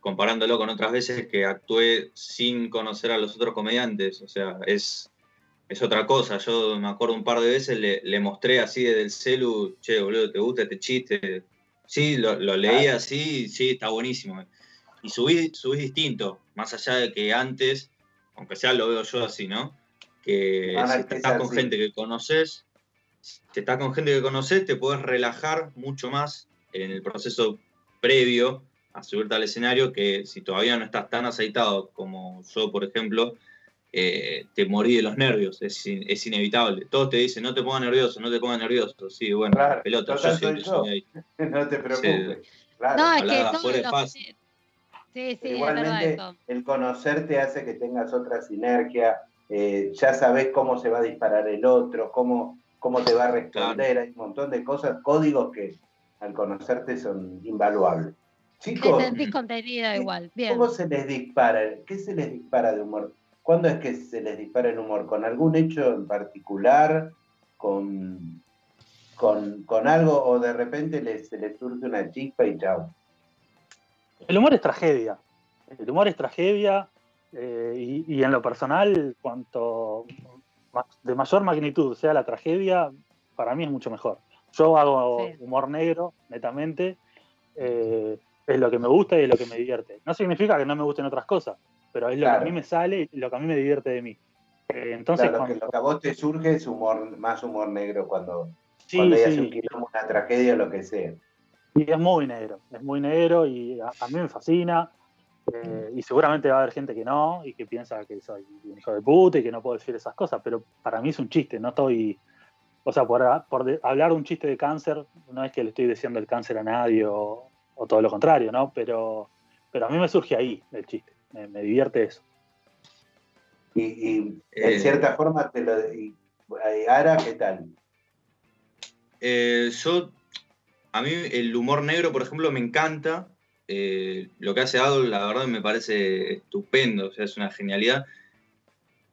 Speaker 8: comparándolo con otras veces que actué sin conocer a los otros comediantes. O sea, es, es otra cosa. Yo me acuerdo un par de veces le, le mostré así desde el celu, che, boludo, ¿te gusta este chiste? Sí, lo, lo leí así, sí, está buenísimo. Y subí, subí distinto, más allá de que antes, aunque sea lo veo yo así, ¿no? Que si
Speaker 4: es que
Speaker 8: estás
Speaker 4: es
Speaker 8: con
Speaker 4: así.
Speaker 8: gente que conoces, si estás con gente que conoces, te puedes relajar mucho más en el proceso previo a subirte al escenario que si todavía no estás tan aceitado como yo, por ejemplo, eh, te morí de los nervios, es, in- es inevitable. Todos te dicen, no te pongas nervioso, no te pongas nervioso. Sí, bueno,
Speaker 4: Claro,
Speaker 8: pelota, yo siempre
Speaker 4: soy yo.
Speaker 8: soy ahí.
Speaker 4: No te preocupes. Claro.
Speaker 3: no, es que
Speaker 8: de
Speaker 3: los-
Speaker 8: fase.
Speaker 3: Sí, sí,
Speaker 4: Pero
Speaker 3: es verdad
Speaker 4: Igualmente, el conocerte hace que tengas otra sinergia, eh, ya sabes cómo se va a disparar el otro, cómo, cómo te va a responder, hay un montón de cosas, códigos que al conocerte son invaluables.
Speaker 3: Te
Speaker 4: Chicos,
Speaker 3: sentís contenida igual. Bien.
Speaker 4: ¿cómo se les dispara? ¿Qué se les dispara de humor? ¿Cuándo es que se les dispara el humor? ¿Con algún hecho en particular? ¿Con, con, con algo? ¿O de repente les, se les surge una chispa y chao?
Speaker 9: El humor es tragedia. El humor es tragedia eh, y, y en lo personal, cuanto de mayor magnitud sea la tragedia, para mí es mucho mejor. Yo hago
Speaker 3: Sí.
Speaker 9: humor negro, netamente. eh, es lo que me gusta y es lo que me divierte. No significa que no me gusten otras cosas, pero es lo
Speaker 4: Claro.
Speaker 9: que a mí me sale y lo que a mí me divierte de mí. Eh, entonces,
Speaker 4: Claro, lo, que,
Speaker 9: cuando-
Speaker 4: lo que a vos te surge es humor, más humor negro cuando,
Speaker 9: sí,
Speaker 4: cuando hay
Speaker 9: sí,
Speaker 4: un quilombo, una tragedia o lo que sea.
Speaker 9: Y es muy negro, es muy negro y a, a mí me fascina. eh, y seguramente va a haber gente que no y que piensa que soy un hijo de puta y que no puedo decir esas cosas, pero para mí es un chiste, no estoy. O sea, por, a- por de- hablar un chiste de cáncer, no es que le estoy diciendo el cáncer a nadie o, o todo lo contrario, ¿no? Pero, pero a mí me surge ahí el chiste, me, me divierte eso.
Speaker 4: Y, y
Speaker 8: Eh.
Speaker 4: en cierta forma te lo. Y, y Ara, ¿qué tal?
Speaker 8: Eh, yo, a mí el humor negro, por ejemplo, me encanta. Eh, lo que hace Adol, la verdad, me parece estupendo, o sea, es una genialidad.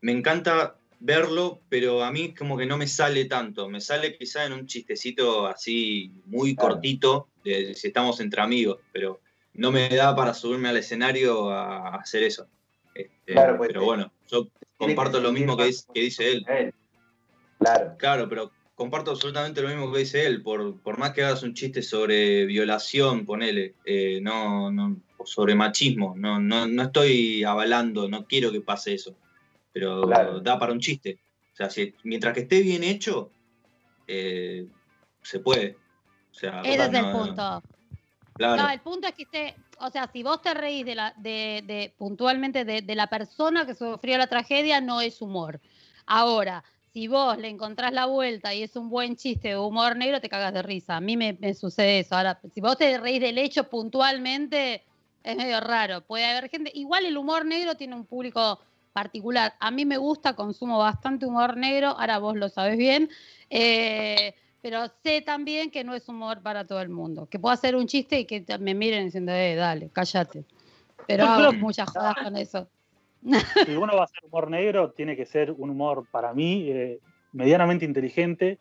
Speaker 8: Me encanta verlo, pero a mí como que no me sale tanto. Me sale quizá en un chistecito así muy
Speaker 4: Claro.
Speaker 8: cortito, de si estamos entre amigos, pero no me da para subirme al escenario a hacer eso. Este,
Speaker 4: Claro, pues,
Speaker 8: pero bueno, yo comparto lo mismo que, dice- que dice él.
Speaker 4: él. Claro,
Speaker 8: Claro, pero comparto absolutamente lo mismo que dice él. Por, por más que hagas un chiste sobre violación, ponele, eh, no, no, o sobre machismo, no, no, no estoy avalando, no quiero que pase eso. Pero
Speaker 4: Claro.
Speaker 8: da para un chiste. O sea, si, mientras que esté bien hecho, eh, se puede. O sea,
Speaker 3: Ese es el
Speaker 8: no-
Speaker 3: punto.
Speaker 8: Claro.
Speaker 3: No, el punto es que esté, o sea, si vos te reís de la, de, de- puntualmente de, de la persona que sufrió la tragedia, no es humor. Ahora, si vos le encontrás la vuelta y es un buen chiste de humor negro, te cagas de risa. A mí me, me sucede eso. Ahora, si vos te reís del hecho puntualmente, es medio raro. Puede haber gente. Igual el humor negro tiene un público particular. A mí me gusta, consumo bastante humor negro. Ahora vos lo sabés bien. Eh, pero sé también que no es humor para todo el mundo. Que puedo hacer un chiste y que me miren diciendo, eh, dale, cállate. Pero hago muchas jodas con eso.
Speaker 9: si uno va a hacer humor negro, tiene que ser un humor, para mí, eh, medianamente inteligente,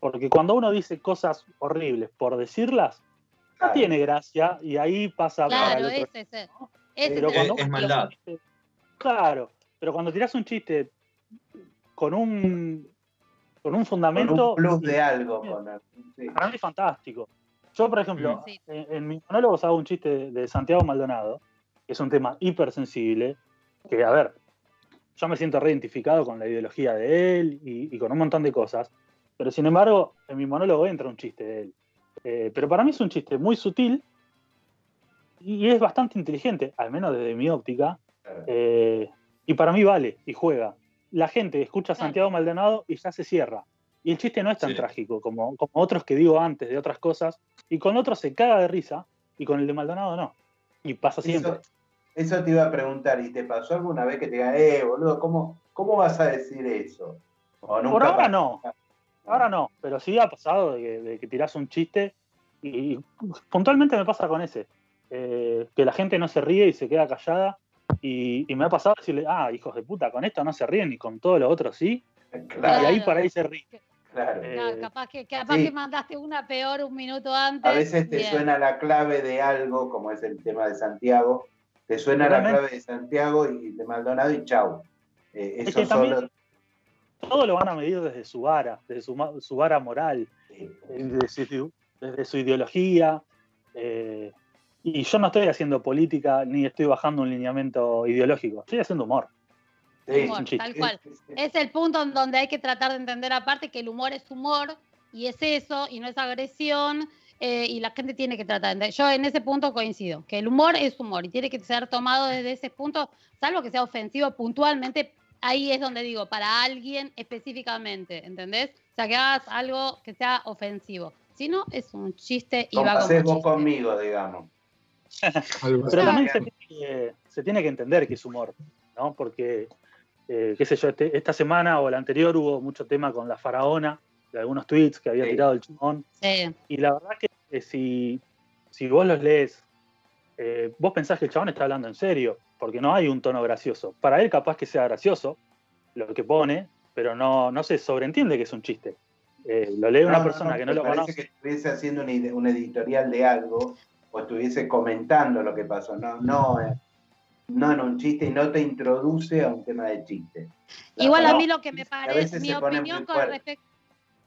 Speaker 9: porque cuando uno dice cosas horribles por decirlas, no
Speaker 4: Claro.
Speaker 9: tiene gracia y ahí pasa para
Speaker 3: Claro,
Speaker 9: el otro.
Speaker 3: ese es. Ese
Speaker 9: Pero
Speaker 3: es
Speaker 8: Es maldad.
Speaker 9: un chiste- claro, pero cuando tiras un chiste con un con un
Speaker 4: con
Speaker 9: fundamento,
Speaker 4: un plus de algo. Sí.
Speaker 9: para mí es fantástico. Yo, por ejemplo.
Speaker 3: Sí.
Speaker 9: en, en mis monólogos hago un chiste de, de Santiago Maldonado, que es un tema hipersensible, que, a ver, yo me siento reidentificado con la ideología de él y, y con un montón de cosas. Pero sin embargo, en mi monólogo entra un chiste de él. Eh, pero para mí es un chiste muy sutil y es bastante inteligente, al menos desde mi óptica. eh, y para mí vale y juega. La gente escucha a Santiago Maldonado y ya se cierra. Y el chiste no es tan
Speaker 8: Sí.
Speaker 9: trágico como, como otros que digo antes de otras cosas. Y con otros se caga de risa y con el de Maldonado no. Y pasa siempre.
Speaker 4: Eso, eso te iba a preguntar, ¿y te pasó alguna vez que te diga, eh, boludo, ¿cómo, cómo vas a decir eso? O nunca
Speaker 9: Por ahora
Speaker 4: pasó.
Speaker 9: no. Ahora no, pero sí ha pasado de que, de que tirás un chiste y, y puntualmente me pasa con ese. eh, que la gente no se ríe y se queda callada y, y me ha pasado decirle, ah, hijos de puta, con esto no se ríen y con todo lo otro sí.
Speaker 4: Claro.
Speaker 9: Y ahí por ahí se ríe.
Speaker 4: Claro.
Speaker 3: No, capaz que, capaz
Speaker 4: sí.
Speaker 3: que mandaste una peor un minuto antes.
Speaker 4: A veces te
Speaker 3: Bien.
Speaker 4: suena la clave de algo, como es el tema de Santiago, te suena la clave de Santiago y de Maldonado y chau. Eh,
Speaker 9: Es
Speaker 4: eso
Speaker 9: que
Speaker 4: solo.
Speaker 9: todo lo van a medir desde su vara, desde su, ma- su vara moral, eh, desde su, desde su ideología. eh, y yo no estoy haciendo política ni estoy bajando un lineamiento ideológico, estoy haciendo humor.
Speaker 4: Sí,
Speaker 3: Humor, tal cual. Es el punto en donde hay que tratar de entender aparte que el humor es humor y es eso y no es agresión eh, y la gente tiene que tratar de entender. Yo en ese punto coincido, que el humor es humor y tiene que ser tomado desde ese punto, salvo que sea ofensivo puntualmente, ahí es donde digo, para alguien específicamente, ¿entendés? O sea, que hagas algo que sea ofensivo. Si no, es un chiste y va como
Speaker 4: haces vos conmigo, digamos.
Speaker 9: Pero también se tiene, que, se tiene que entender que es humor, ¿no? Porque, eh, qué sé yo, este- esta semana o la anterior hubo mucho tema con la faraona, de algunos tweets que había
Speaker 4: Sí.
Speaker 9: tirado el chabón.
Speaker 3: Sí.
Speaker 9: Y la verdad que eh, si, si vos los lees, eh, vos pensás que el chabón está hablando en serio, porque no hay un tono gracioso. Para él capaz que sea gracioso lo que pone, pero no, no se sobreentiende que es un chiste. Eh, lo lee una
Speaker 4: No,
Speaker 9: persona
Speaker 4: no,
Speaker 9: que no lo
Speaker 4: parece
Speaker 9: conoce.
Speaker 4: que estuviese haciendo un, ide- un editorial de algo o estuviese comentando lo que pasó. No, no, eh, no en un chiste y no te introduce a un tema de chiste. La
Speaker 3: Igual a mí lo que me parece, mi opinión con, respecto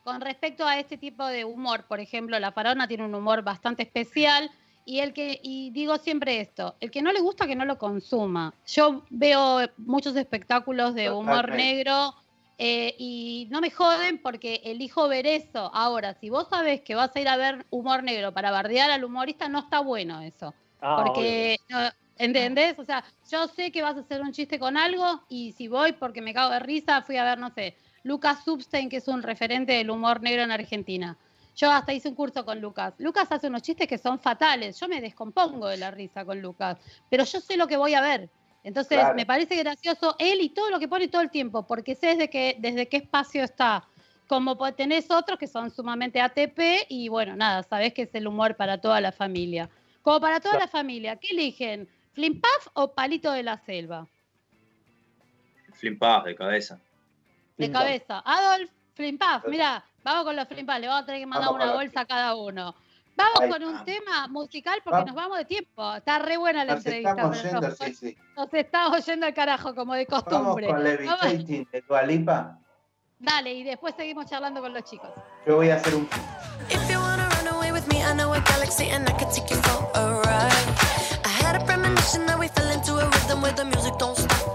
Speaker 3: con respecto a este tipo de humor, por ejemplo, la farona tiene un humor bastante especial y el que y digo siempre esto, el que no le gusta que no lo consuma. Yo veo muchos espectáculos de humor negro eh, y no me joden porque elijo ver eso. Ahora, si vos sabés que vas a ir a ver humor negro para bardear al humorista, no está bueno eso.
Speaker 9: Ah,
Speaker 3: Porque, no, ¿entendés? O sea, yo sé que vas a hacer un chiste con algo y si voy porque me cago de risa, fui a ver, no sé, Lucas Substein, que es un referente del humor negro en Argentina. Yo hasta hice un curso con Lucas. Lucas hace unos chistes que son fatales. Yo me descompongo de la risa con Lucas, pero yo sé lo que voy a ver. Entonces,
Speaker 4: Claro.
Speaker 3: me parece gracioso él y todo lo que pone todo el tiempo, porque sé desde, que, desde qué espacio está. Como tenés otros que son sumamente ATP y bueno, nada, sabés que es el humor para toda la familia. Como para toda
Speaker 9: Claro.
Speaker 3: la familia, ¿qué eligen? ¿Flimpaf o Palito de la Selva?
Speaker 8: Flimpás de cabeza.
Speaker 3: De cabeza. Adolf, Flimpaf, mira, vamos con los Flimpaf, le vamos a tener que mandar
Speaker 4: Vamos con
Speaker 3: una bolsa a cada uno. Vamos
Speaker 4: Ahí
Speaker 3: con un
Speaker 4: vamos.
Speaker 3: tema musical porque
Speaker 4: Vamos.
Speaker 3: nos vamos de tiempo. Está re buena la
Speaker 4: Nos
Speaker 3: entrevista.
Speaker 4: estamos yendo,
Speaker 3: nos,
Speaker 4: sí, sí.
Speaker 3: nos estamos yendo al carajo, como de
Speaker 4: Vamos
Speaker 3: costumbre.
Speaker 4: con
Speaker 3: Vamos-
Speaker 4: Levitating de Dualipa.
Speaker 3: dale, y después seguimos charlando con los chicos.
Speaker 4: Yo voy a hacer un
Speaker 11: If you wanna run away with me, I know a galaxy and I could take you for a ride. I had a premonition that we fell into a rhythm where the music don't stop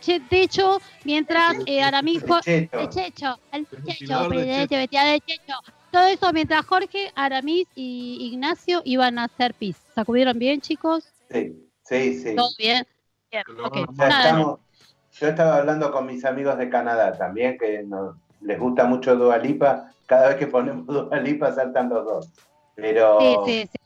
Speaker 3: Ventilador de che- techo mientras eh, Aramis de Checho, el Checho,
Speaker 6: Checho.
Speaker 3: ventilador de Checho. Todo eso mientras Jorge, Aramis y Ignacio iban a hacer pis. ¿Sacudieron bien, chicos?
Speaker 4: Sí, sí, sí.
Speaker 3: ¿Todo bien? Bien,
Speaker 4: estamos- yo estaba hablando con mis amigos de Canadá también, que nos, les gusta mucho Dua Lipa. Cada vez que ponemos Dua Lipa saltan los dos. Pero
Speaker 3: Sí, sí, sí.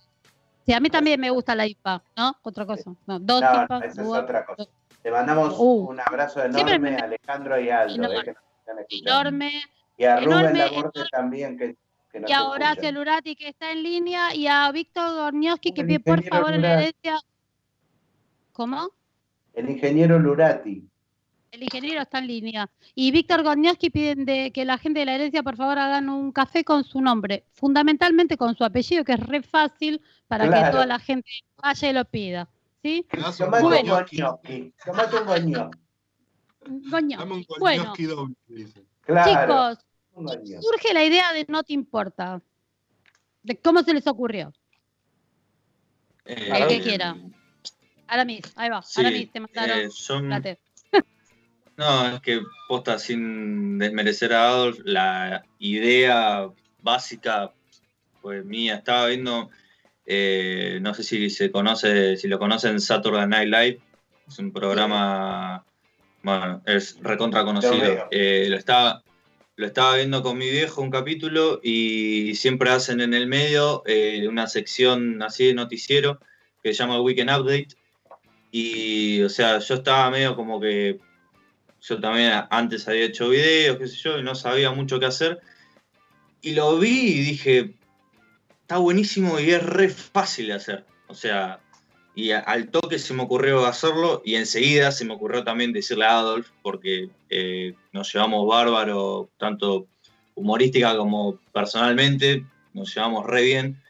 Speaker 3: Sí, a mí también me gusta la IPA, ¿no? Otra cosa. No, dos
Speaker 4: no,
Speaker 3: IPA.
Speaker 4: no, esa es otra cosa. Le mandamos
Speaker 3: Uh.
Speaker 4: un abrazo enorme
Speaker 3: me-
Speaker 4: a Alejandro y a Aldo,
Speaker 3: Enorme.
Speaker 4: eh, que nos están escuchando.
Speaker 3: Enorme.
Speaker 4: Y a Rubén
Speaker 3: enorme,
Speaker 4: Laborte
Speaker 3: enorme.
Speaker 4: también, que, que nos
Speaker 3: Y a Horacio. Lurati que está en línea y a Víctor Gornioski que pide por favor en la herencia. ¿Cómo?
Speaker 4: El ingeniero Lurati.
Speaker 3: El ingeniero está en línea. Y Víctor Gornioski piden de que la gente de la herencia por favor hagan un café con su nombre, fundamentalmente con su apellido, que es re fácil para que toda la gente vaya y lo pida. ¿Sí?
Speaker 4: Tomate
Speaker 6: de
Speaker 4: un
Speaker 3: Bueno.
Speaker 4: goñoqui. Tomate un goñoqui.
Speaker 6: Un
Speaker 3: Bueno.
Speaker 4: Claro.
Speaker 3: chicos, surge la idea de no te importa. De cómo se les ocurrió.
Speaker 8: Eh,
Speaker 3: El que
Speaker 8: eh,
Speaker 3: quiera. Aramis, ahí va.
Speaker 8: Sí,
Speaker 3: Aramis, te mandaron.
Speaker 8: eh, son-. No, es que posta sin desmerecer a Adolf, la idea básica pues mía. Estaba viendo, eh, no sé si se conoce, si lo conocen Saturday Night Live, es un programa, bueno, es recontra conocido. Eh, lo estaba, lo estaba viendo con mi viejo un capítulo y siempre hacen en el medio eh, una sección así de noticiero que se llama Weekend Update. Y, o sea, yo estaba medio como que yo también antes había hecho videos, qué sé yo, y no sabía mucho qué hacer. Y lo vi y dije, está buenísimo y es re fácil de hacer. O sea, y al toque se me ocurrió hacerlo y enseguida se me ocurrió también decirle a Adolf, porque eh, nos llevamos bárbaro, tanto humorística como personalmente, nos llevamos re bien.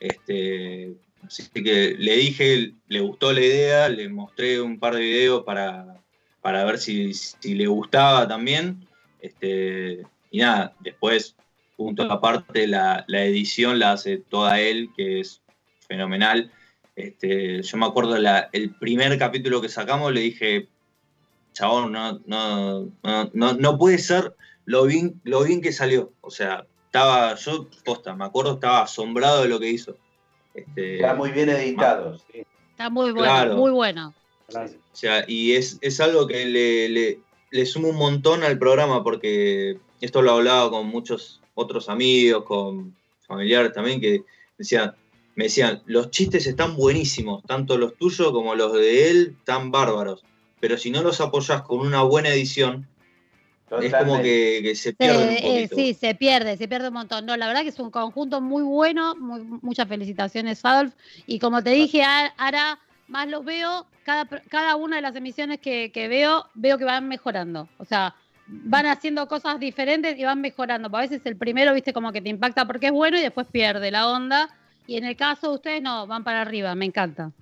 Speaker 8: Este, así que le dije, le gustó la idea, le mostré un par de videos para, para ver si, si le gustaba también. Este, y nada, después, punto aparte, la, la edición la hace toda él, que es fenomenal. Este, yo me acuerdo la- el primer capítulo que sacamos, le dije, chabón, no, no, no, no, no puede ser lo bien, lo bien que salió. O sea, estaba, yo, posta, me acuerdo, estaba asombrado de lo que hizo. Este,
Speaker 4: Está muy bien editado. sí.
Speaker 3: Está muy bueno,
Speaker 8: Claro.
Speaker 3: muy bueno.
Speaker 9: Gracias.
Speaker 8: O sea, y es, es algo que le, le, le suma un montón al programa porque esto lo he hablado con muchos otros amigos, con familiares también, que decían, me decían, los chistes están buenísimos, tanto los tuyos como los de él, están bárbaros, pero si no los apoyas con una buena edición, es como que, que se pierde un
Speaker 3: eh,
Speaker 8: poquito.
Speaker 3: sí, se pierde, se pierde un montón. No, la verdad que es un conjunto muy bueno. muy- muchas felicitaciones, Adolf. Y como te dije, a- ahora más los veo, cada, cada una de las emisiones que, que veo, veo que van mejorando. O sea, van haciendo cosas diferentes y van mejorando. Porque a veces el primero, viste, como que te impacta porque es bueno y después pierde la onda. Y en el caso de ustedes, no, van para arriba, me encanta.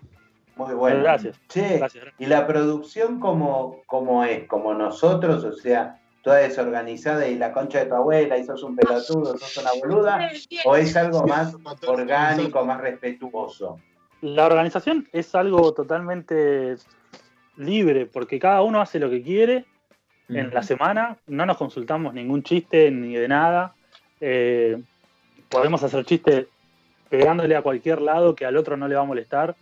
Speaker 4: Muy bueno.
Speaker 9: Gracias.
Speaker 4: Che, y la producción como, como es, como nosotros, o sea, toda desorganizada y la concha de tu abuela y sos un pelotudo, sos una boluda, o es algo más orgánico, más respetuoso.
Speaker 9: La organización es algo totalmente libre, porque cada uno hace lo que quiere en la semana, no nos consultamos ningún chiste ni de nada. Eh, podemos hacer chistes pegándole a cualquier lado que al otro no le va a molestar.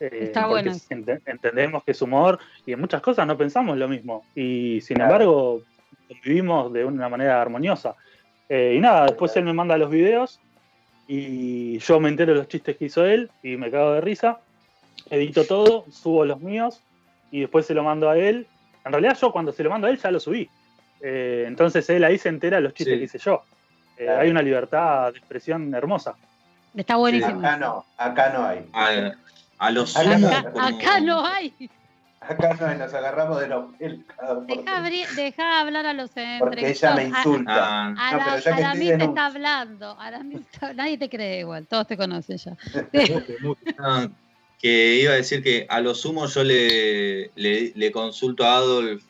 Speaker 9: eh,
Speaker 3: Está
Speaker 9: porque
Speaker 3: bueno.
Speaker 9: ent- entendemos que es humor y en muchas cosas no pensamos lo mismo. Y sin
Speaker 4: Claro.
Speaker 9: embargo, convivimos de una manera armoniosa. Eh, y nada, después él me manda los videos y yo me entero de los chistes que hizo él y me cago de risa. Edito todo, subo los míos y después se lo mando a él. En realidad yo cuando se lo mando a él ya lo subí. Eh, entonces él ahí se entera de los chistes
Speaker 8: Sí.
Speaker 9: que hice yo. Eh,
Speaker 4: Claro.
Speaker 9: Hay una libertad de expresión hermosa.
Speaker 3: Está buenísimo.
Speaker 4: Acá no, acá no hay.
Speaker 8: A, a los
Speaker 4: Acá
Speaker 8: como-
Speaker 3: no hay.
Speaker 4: Acá no hay, nos agarramos de los pelos.
Speaker 3: Deja, hablar a los
Speaker 4: Porque ella me
Speaker 3: entrevistados. A-
Speaker 4: insulta.
Speaker 8: Ah,
Speaker 3: A,
Speaker 4: No, pero
Speaker 3: la,
Speaker 4: ya estoy
Speaker 3: te está hablando. Aramis está- nadie te cree igual, todos te conocen ya.
Speaker 8: Que iba a decir que a lo sumo yo le, le, le consulto a Adolf,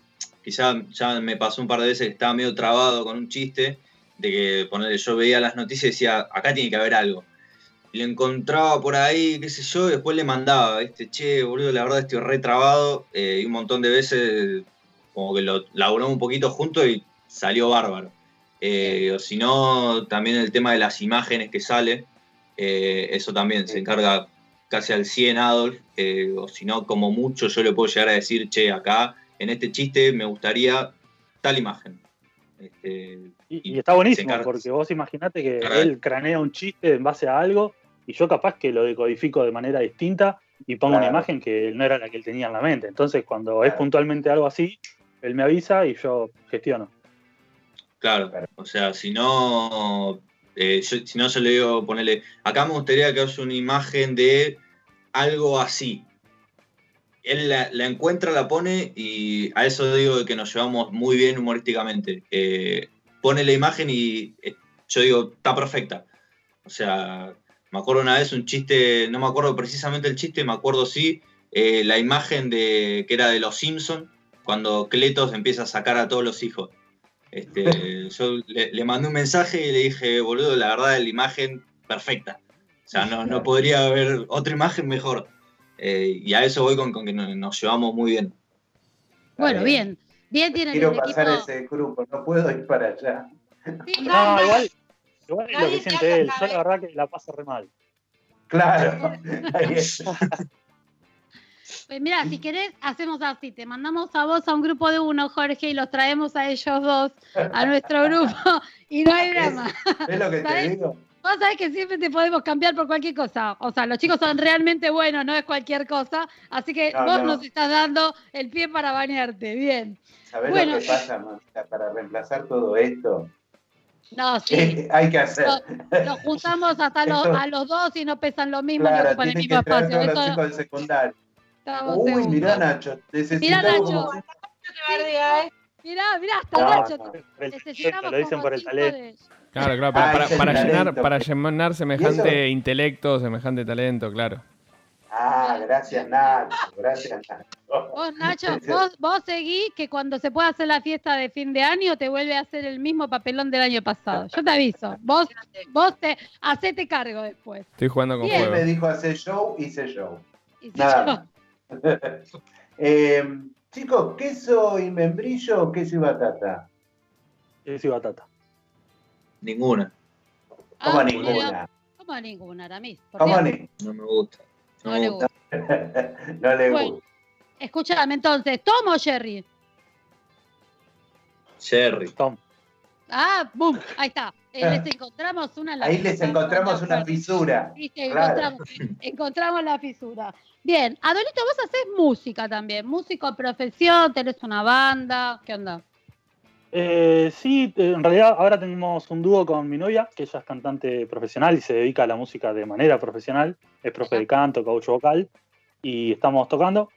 Speaker 8: quizá ya me pasó un par de veces que estaba medio trabado con un chiste, de que ponerle, yo veía las noticias y decía, acá tiene que haber algo. Y lo encontraba por ahí, qué sé yo, y después le mandaba, este, che, boludo, la verdad estoy re trabado, eh, y un montón de veces como que lo laburamos un poquito juntos y salió bárbaro. Eh, o si no, también el tema de las imágenes que sale, eh, eso también se encarga casi al 100 Adolf, eh, o si no, como mucho yo le puedo llegar a decir, che, acá en este chiste me gustaría tal imagen. Este,
Speaker 9: Y, y está buenísimo, porque vos imaginate que él cranea un chiste en base a algo y yo capaz que lo decodifico de manera distinta y pongo una imagen que no era la que él tenía en la mente. Entonces, cuando es puntualmente algo así, él me avisa y yo gestiono.
Speaker 8: Claro, o sea, si no, eh, si no, yo le digo, ponerle, acá me gustaría que haya una imagen de algo así. Él la, encuentra, la pone y a eso digo que nos llevamos muy bien humorísticamente. Eh, pone la imagen y eh, yo digo, está perfecta. O sea, me acuerdo una vez un chiste, no me acuerdo precisamente el chiste, me acuerdo sí, la imagen de que era de los Simpson cuando Cletos empieza a sacar a todos los hijos. Este, yo le, le mandé un mensaje y le dije, boludo, la verdad, la imagen perfecta. O sea, no, no podría haber otra imagen mejor. Eh, y a eso voy con, con que nos, nos llevamos muy bien.
Speaker 3: Bueno, bien. Bien tienen
Speaker 4: Quiero pasar
Speaker 3: equipo.
Speaker 4: ese grupo, no puedo ir para allá.
Speaker 3: Sí,
Speaker 9: No, igual, igual es lo que
Speaker 7: te
Speaker 9: siente él. Yo la verdad que la paso re mal.
Speaker 4: Claro.
Speaker 3: Pues mira, si querés, hacemos así. Te mandamos a vos a un grupo de uno, Jorge, y los traemos a ellos dos, a nuestro grupo, y no hay drama.
Speaker 4: ¿Ves lo que te digo?
Speaker 3: Vos sabés que siempre te podemos cambiar por cualquier cosa. O sea, los chicos son realmente buenos, no es cualquier cosa. Así que
Speaker 4: No,
Speaker 3: vos
Speaker 4: no.
Speaker 3: nos estás dando el pie para bañarte. Bien.
Speaker 4: ¿Sabés
Speaker 3: Bueno.
Speaker 4: lo que pasa, mamita? Para reemplazar todo esto,
Speaker 3: No, sí.
Speaker 4: ¿qué hay que hacer?
Speaker 3: Los juntamos hasta los, a los dos y no pesan lo mismo
Speaker 4: Claro,
Speaker 3: ocupan el mismo espacio.
Speaker 4: los
Speaker 3: Eso
Speaker 4: chicos secundario.
Speaker 3: Estamos
Speaker 4: Uy, mirá, Nacho, necesitamos
Speaker 3: Nacho.
Speaker 4: como-
Speaker 7: Te bardea, ¿eh?
Speaker 3: Mirá, mirá, hasta
Speaker 4: No,
Speaker 3: Nacho.
Speaker 4: no.
Speaker 9: Por el
Speaker 3: Necesitamos
Speaker 9: talento, lo dicen por el talento.
Speaker 5: Claro, claro, para,
Speaker 4: Ah,
Speaker 5: para- para llenar, para llenar semejante intelecto, semejante talento, claro.
Speaker 4: Ah, gracias, Nacho, gracias, Nacho.
Speaker 3: Vos, Nacho, vos, vos seguís que cuando se pueda hacer la fiesta de fin de año te vuelve a hacer el mismo papelón del año pasado. Yo te aviso. Vos, vos te hacete cargo después.
Speaker 5: Estoy jugando con
Speaker 3: Bien.
Speaker 4: Él me
Speaker 5: fuego.
Speaker 4: dijo hacer show, hice show. Nada
Speaker 3: yo-
Speaker 4: más. Eh, chicos, ¿queso y membrillo o queso y batata?
Speaker 9: Queso y batata.
Speaker 8: Ninguna,
Speaker 3: Ah,
Speaker 4: ninguna.
Speaker 3: ¿Cómo ninguna, Aramis? ¿Por
Speaker 4: ¿Cómo ni?
Speaker 8: no me gusta. No
Speaker 3: No
Speaker 8: me
Speaker 3: le
Speaker 8: gusta.
Speaker 3: gusta.
Speaker 4: no le
Speaker 3: Bueno.
Speaker 4: gusta.
Speaker 3: Escúchame entonces, ¿tomo Jerry?
Speaker 8: Jerry.
Speaker 9: Tom.
Speaker 3: Ah, boom, ahí está. Eh, les encontramos una
Speaker 4: Ahí les encontramos una fisura.
Speaker 3: Viste,
Speaker 4: Claro.
Speaker 3: encontramos, encontramos la fisura. Bien, Adolito, vos haces música también, músico de profesión, tenés una banda, ¿qué onda?
Speaker 9: Eh, sí, eh, en realidad ahora tenemos un dúo con mi novia, que ella es cantante profesional y se dedica a la música de manera profesional. Es profe de canto, coach vocal, y estamos tocando.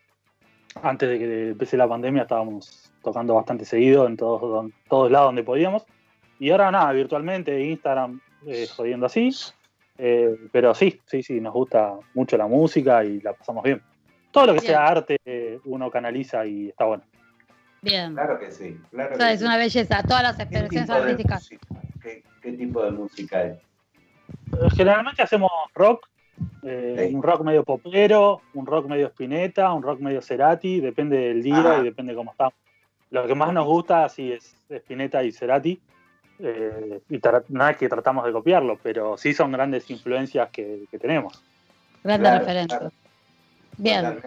Speaker 9: antes de que empecé la pandemia estábamos tocando bastante seguido en todos, don- todos lados donde podíamos. Y ahora nada, virtualmente, Instagram, eh, jodiendo así. Eh, pero sí, sí, sí, nos gusta mucho la música y la pasamos bien. Todo lo que
Speaker 3: Bien.
Speaker 9: sea arte, eh, uno canaliza y está bueno.
Speaker 3: Bien.
Speaker 10: Claro que sí, claro
Speaker 3: O sea,
Speaker 10: que
Speaker 3: es
Speaker 10: sí.
Speaker 3: una belleza. Todas las
Speaker 10: ¿Qué
Speaker 3: expresiones artísticas.
Speaker 10: ¿Qué, qué tipo de música es?
Speaker 9: Eh, Generalmente hacemos rock, eh,
Speaker 10: Sí.
Speaker 9: un rock medio popero, un rock medio Spinetta, un rock medio Cerati, depende del día
Speaker 10: Ajá.
Speaker 9: y depende cómo estamos. Lo que más nos gusta sí es Spinetta y Cerati, eh, y tra- nada es que tratamos de copiarlo, pero sí son grandes influencias que, que tenemos.
Speaker 3: Grandes
Speaker 10: Claro,
Speaker 3: referentes.
Speaker 10: claro.
Speaker 3: Bien.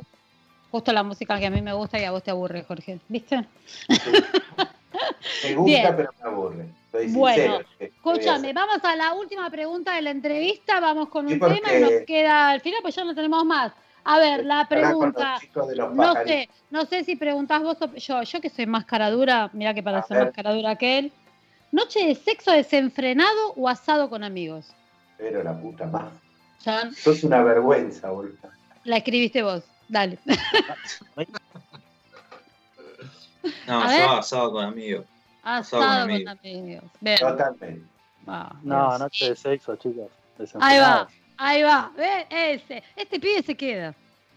Speaker 3: Justo la música que a mí me gusta y a vos te aburre, Jorge. ¿Viste?
Speaker 10: Me gusta,
Speaker 3: Bien.
Speaker 10: pero me aburre. Soy
Speaker 3: Bueno,
Speaker 10: sincero. ¿qué- qué voy a
Speaker 3: Escúchame, vamos a la última pregunta de la entrevista. Vamos con un tema y nos queda al final, pues ya no tenemos más. A ver, la pregunta. No sé, no sé si preguntás vos o yo. Yo que soy más cara dura, mira que para
Speaker 10: A
Speaker 3: ser
Speaker 10: ver.
Speaker 3: más cara dura que él. ¿Noche de sexo desenfrenado o asado con amigos?
Speaker 10: Pero la puta más. Sos una vergüenza, boludo.
Speaker 3: la escribiste vos. Dale.
Speaker 8: No,
Speaker 3: A
Speaker 8: yo
Speaker 3: ver.
Speaker 8: asado con amigos.
Speaker 3: Asado
Speaker 8: con
Speaker 3: con
Speaker 8: amigos.
Speaker 10: Totalmente.
Speaker 9: No,
Speaker 3: Dios.
Speaker 9: noche de sexo, chicos.
Speaker 3: Ahí va, ahí va. ¿Ves? Ese. Este pibe se queda.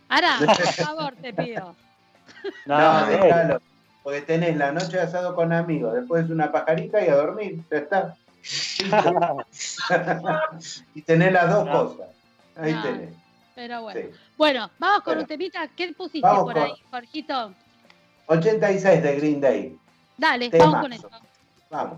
Speaker 3: Ahora, por favor, te pido.
Speaker 9: No,
Speaker 10: No,
Speaker 9: no,
Speaker 10: déjalo. Porque tenés la noche de asado con amigos, después una pajarita y a dormir. Ya está. y tenés las dos
Speaker 9: No.
Speaker 10: cosas. Ahí
Speaker 3: No.
Speaker 10: tenés.
Speaker 3: Pero bueno.
Speaker 10: Sí.
Speaker 3: Bueno, vamos con
Speaker 10: Bueno.
Speaker 3: un temita. ¿Qué pusiste
Speaker 10: Vamos
Speaker 3: por
Speaker 10: con-
Speaker 3: ahí, Jorgito?
Speaker 10: 86 de Green Day.
Speaker 3: Dale,
Speaker 10: Temazo.
Speaker 3: vamos con eso.
Speaker 10: Vamos.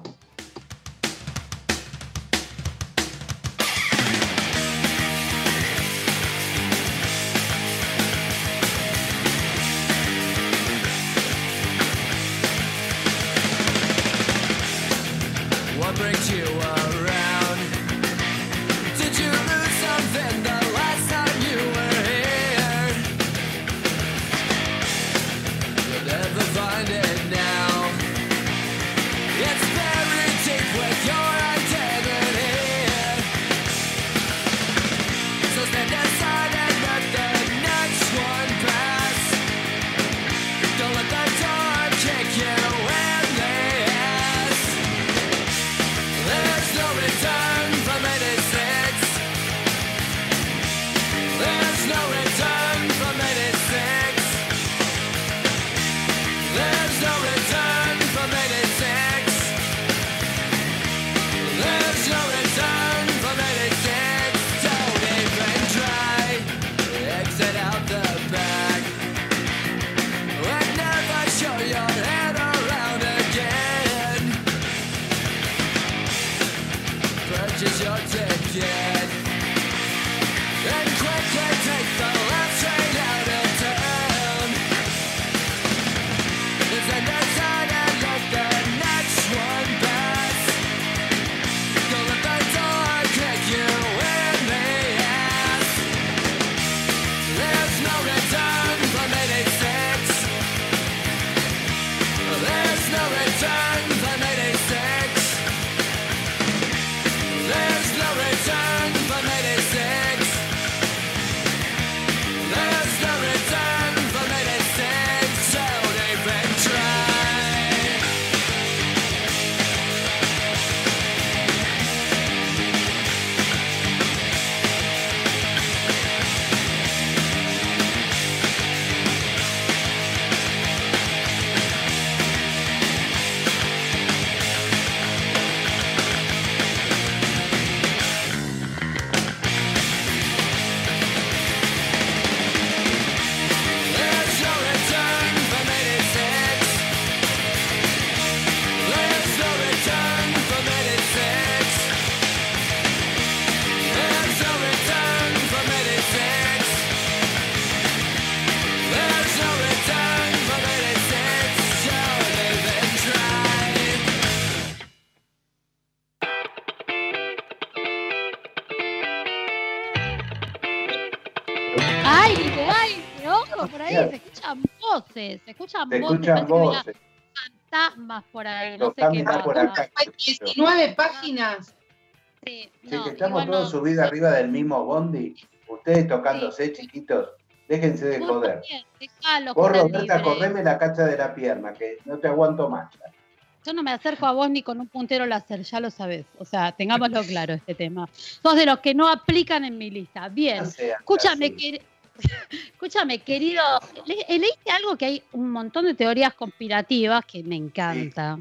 Speaker 3: Voces. Se escuchan
Speaker 10: Se
Speaker 3: voces.
Speaker 10: escuchan
Speaker 3: que
Speaker 10: voces.
Speaker 3: fantasmas por ahí. No sé qué
Speaker 10: por acá.
Speaker 7: Hay 19 páginas.
Speaker 3: Sí,
Speaker 10: Sí,
Speaker 3: no,
Speaker 10: que estamos todos subidos arriba del mismo bondi. Ustedes tocándose chiquitos
Speaker 4: Déjense de
Speaker 3: Vos
Speaker 4: joder.
Speaker 3: también, dejalo,
Speaker 4: Vos,
Speaker 3: que
Speaker 4: Roberta, correme la cacha de la pierna, que no te aguanto más.
Speaker 3: Yo no me acerco a vos ni con un puntero láser, ya lo sabés. O sea, tengámoslo claro este tema. Sos de los que no aplican en mi lista. Bien.
Speaker 4: No
Speaker 3: Escúchame,
Speaker 4: así.
Speaker 3: Escúchame, querido, le- eh, leíste algo que hay un montón de teorías conspirativas que me encanta.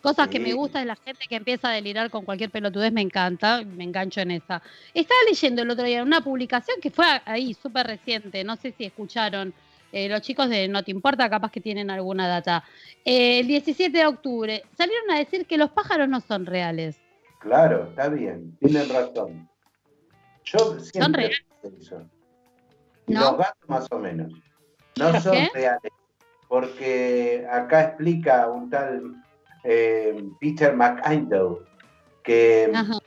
Speaker 3: Cosas que me
Speaker 4: Sí.
Speaker 3: gusta de la gente que empieza a delirar con cualquier pelotudez, me encanta, me engancho en esa. Estaba leyendo el otro día una publicación que fue ahí, súper reciente, no sé si escucharon, eh, los chicos de No Te Importa, capaz que tienen alguna data. Eh, el 17 de octubre salieron a decir que los pájaros no son reales.
Speaker 4: Claro, está bien, tienen razón. Yo siempre
Speaker 3: reales.
Speaker 4: pensé eso.
Speaker 3: ¿No?
Speaker 4: Los gatos más o menos. No
Speaker 3: ¿Por
Speaker 4: son
Speaker 3: qué?
Speaker 4: reales. Porque acá explica un tal eh, Peter McIndoe que
Speaker 3: Ajá.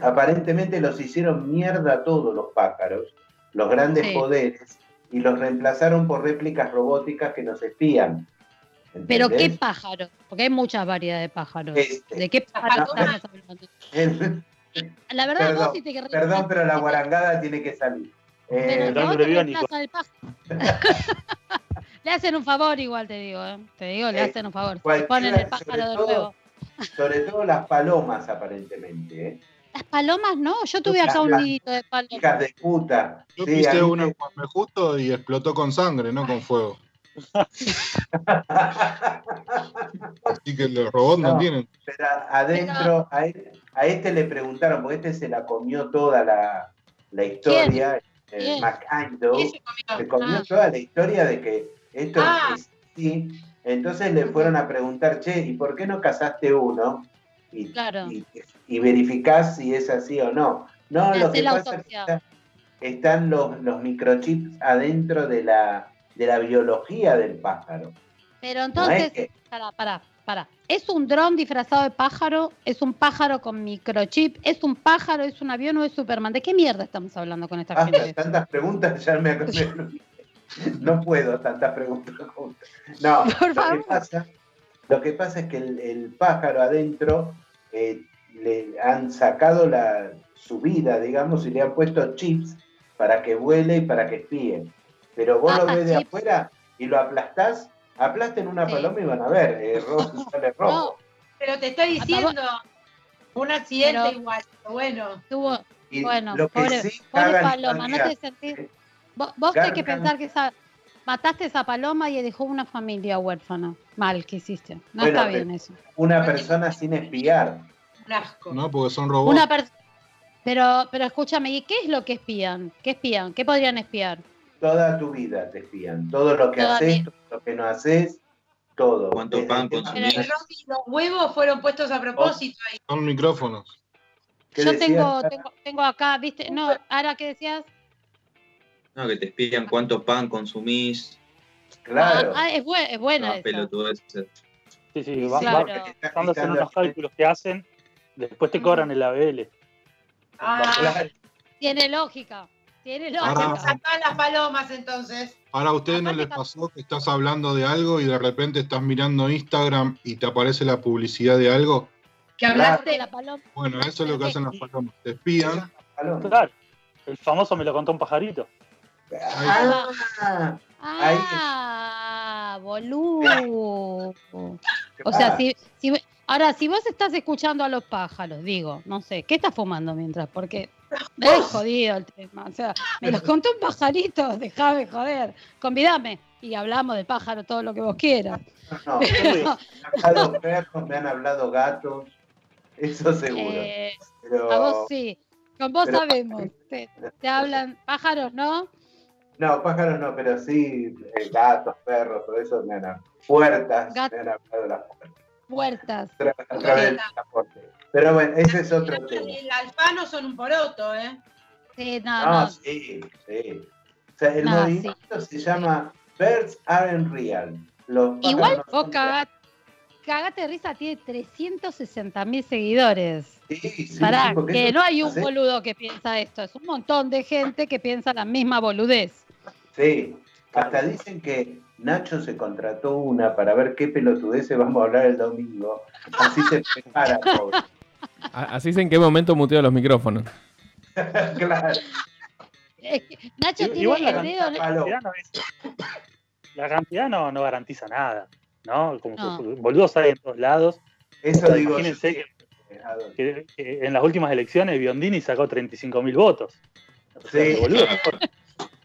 Speaker 4: aparentemente los hicieron mierda a todos los pájaros, los grandes
Speaker 3: Sí.
Speaker 4: poderes, y los reemplazaron por réplicas robóticas que nos espían.
Speaker 3: Pero ¿qué pájaro? Porque hay muchas variedades de pájaros.
Speaker 4: Este.
Speaker 3: ¿De qué pájaro
Speaker 7: Paloma.
Speaker 3: estamos hablando?
Speaker 4: El-
Speaker 3: La verdad,
Speaker 4: Perdón,
Speaker 3: vos si te querés-
Speaker 4: Perdón, pero la guarangada tiene que salir. Eh,
Speaker 9: biónico.
Speaker 3: reemplazan el pájaro. le hacen un favor igual, te digo, ¿eh? Te digo, le
Speaker 4: Eh,
Speaker 3: hacen un favor. Se ponen el pájaro de nuevo.
Speaker 4: sobre todo las palomas, aparentemente. ¿eh?
Speaker 3: Las palomas no, yo tuve acá un nidito de palomas.
Speaker 4: Hijas de puta.
Speaker 6: Yo
Speaker 4: Sí,
Speaker 6: pisé uno en Juan. Justo y explotó con sangre, no con fuego. Así que los robots no,
Speaker 4: No.
Speaker 6: tienen.
Speaker 4: Pero adentro, a, e- a este le preguntaron, porque este se la comió toda la, la historia,
Speaker 7: ¿Qué se comió?
Speaker 3: Ah.
Speaker 4: toda la historia de que esto
Speaker 7: Ah.
Speaker 4: es así. Entonces le fueron a preguntar, che, ¿y por qué no casaste uno? Y,
Speaker 3: Claro.
Speaker 4: y, y verificás si es así o no. No, lo que pasa es que está- están los, los microchips adentro de la, de la biología del pájaro.
Speaker 3: Pero
Speaker 4: No
Speaker 3: entonces,
Speaker 4: es que-
Speaker 3: pará, pará, ¿Es un dron disfrazado de pájaro? ¿Es un pájaro con microchip? ¿Es un pájaro? ¿Es un avión o es Superman? ¿De qué mierda estamos hablando con esta gente?
Speaker 4: tantas preguntas, ya me. No puedo tantas preguntas juntas. No,
Speaker 3: Por
Speaker 4: lo
Speaker 3: favor.
Speaker 4: que, pasa, lo que pasa es que el, el pájaro adentro eh, le han sacado la, su vida, digamos, y le han puesto chips para que vuele y para que espíe. Pero vos lo
Speaker 3: Ah,
Speaker 4: ves de
Speaker 3: chips.
Speaker 4: afuera y lo aplastás, aplasten una
Speaker 3: Sí.
Speaker 4: paloma y van a ver, eh, rojo, sale rojo.
Speaker 7: Pero te estoy diciendo, un accidente
Speaker 3: Pero-
Speaker 7: igual, pero bueno.
Speaker 3: Tuvo,
Speaker 4: Y
Speaker 3: bueno,
Speaker 4: lo que
Speaker 3: pobre,
Speaker 4: sí
Speaker 3: pobre
Speaker 4: cagan
Speaker 3: paloma, no te sentís. Vos, vos tenés que pensar que esa, mataste esa paloma y dejó una familia huérfana. Mal que hiciste. No
Speaker 4: Bueno,
Speaker 3: está
Speaker 4: pero-
Speaker 3: bien eso.
Speaker 4: Una persona sin espiar.
Speaker 7: Un asco.
Speaker 6: No, porque son robots.
Speaker 3: Una per- pero, pero escúchame, ¿y qué es lo que espían? ¿Qué espían? ¿Qué podrían espiar?
Speaker 4: Toda tu vida te espían. Todo lo que
Speaker 3: Toda
Speaker 4: haces,
Speaker 3: mi-
Speaker 4: todo lo que no haces, todo.
Speaker 8: ¿Cuánto
Speaker 4: Desde
Speaker 8: pan consumís?
Speaker 7: Los huevos fueron puestos a propósito ahí.
Speaker 6: Son micrófonos.
Speaker 4: ¿Qué
Speaker 3: Yo tengo, tengo, tengo acá, ¿viste? No, ahora que decías.
Speaker 8: No, que te espían cuánto pan consumís.
Speaker 4: Claro.
Speaker 3: Ah, es, bue- es buena
Speaker 8: No.
Speaker 9: Sí, sí,
Speaker 4: Sí,
Speaker 9: va-
Speaker 4: sí,
Speaker 9: va-
Speaker 3: Claro.
Speaker 9: basándose en unos
Speaker 4: los-
Speaker 9: cálculos que hacen, después te cobran el ABL.
Speaker 7: Ah.
Speaker 3: Tiene lógica. Tiene
Speaker 6: Ahora-
Speaker 7: las palomas entonces.
Speaker 6: Ahora a ustedes no les pasó que estás hablando de algo y de repente estás mirando Instagram y te aparece la publicidad de algo.
Speaker 7: Que
Speaker 3: De
Speaker 7: hablaste.
Speaker 3: la paloma.
Speaker 6: Bueno, eso es lo que hacen las palomas. Te espían.
Speaker 9: Claro, el famoso me lo contó un pajarito.
Speaker 4: Ah, Ahí.
Speaker 3: Ah, boludo. O sea, si, si, ahora, si vos estás escuchando a los pájaros, digo, no sé, ¿qué estás fumando mientras? Porque es jodido el tema. O sea, me lo contó un pajarito, déjame joder. Convidame y hablamos del pájaro todo lo que vos quieras.
Speaker 4: no,
Speaker 3: Pero,
Speaker 4: me han hablado perros, me han hablado gatos, eso seguro.
Speaker 3: eh,
Speaker 4: Pero,
Speaker 3: a vos sí, con vos
Speaker 4: pero-
Speaker 3: sabemos. Te, te hablan pájaros, ¿no?
Speaker 4: No, pájaros no, pero sí eh, gatos, perros, todo eso me han hablado. Puertas, me han hablado de las puertas.
Speaker 3: Puertas.
Speaker 4: tra- a través del transporte. Pero bueno, ese es otro tema.
Speaker 7: El alfano son un poroto, ¿eh?
Speaker 3: Sí, no,
Speaker 4: No,
Speaker 3: no.
Speaker 4: sí, sí. O sea, el
Speaker 3: No,
Speaker 4: movimiento se llama Birds Aren't Real. Los
Speaker 3: Igual vos
Speaker 4: son
Speaker 3: cagate, cagate de risa, tiene 360 mil seguidores.
Speaker 4: Sí, sí,
Speaker 3: Pará,
Speaker 4: sí, porque
Speaker 3: que no hay un
Speaker 4: hace-
Speaker 3: boludo que piensa esto, es un montón de gente que piensa la misma boludez.
Speaker 4: Sí, hasta dicen que Nacho se contrató una para ver qué pelotudeces vamos a hablar el domingo. Así se prepara, pobre.
Speaker 5: Así es en qué momento muteo los micrófonos.
Speaker 4: claro.
Speaker 3: Es que Nacho tiene
Speaker 9: Igual la
Speaker 3: el dedo.
Speaker 9: cantidad, no es- la cantidad no, no garantiza nada, ¿no? Como
Speaker 3: No.
Speaker 9: boludos hay en todos lados.
Speaker 4: Eso digo yo
Speaker 9: imagínense que, que- que en las últimas elecciones Biondini sacó 35 mil votos. O sea,
Speaker 4: Sí.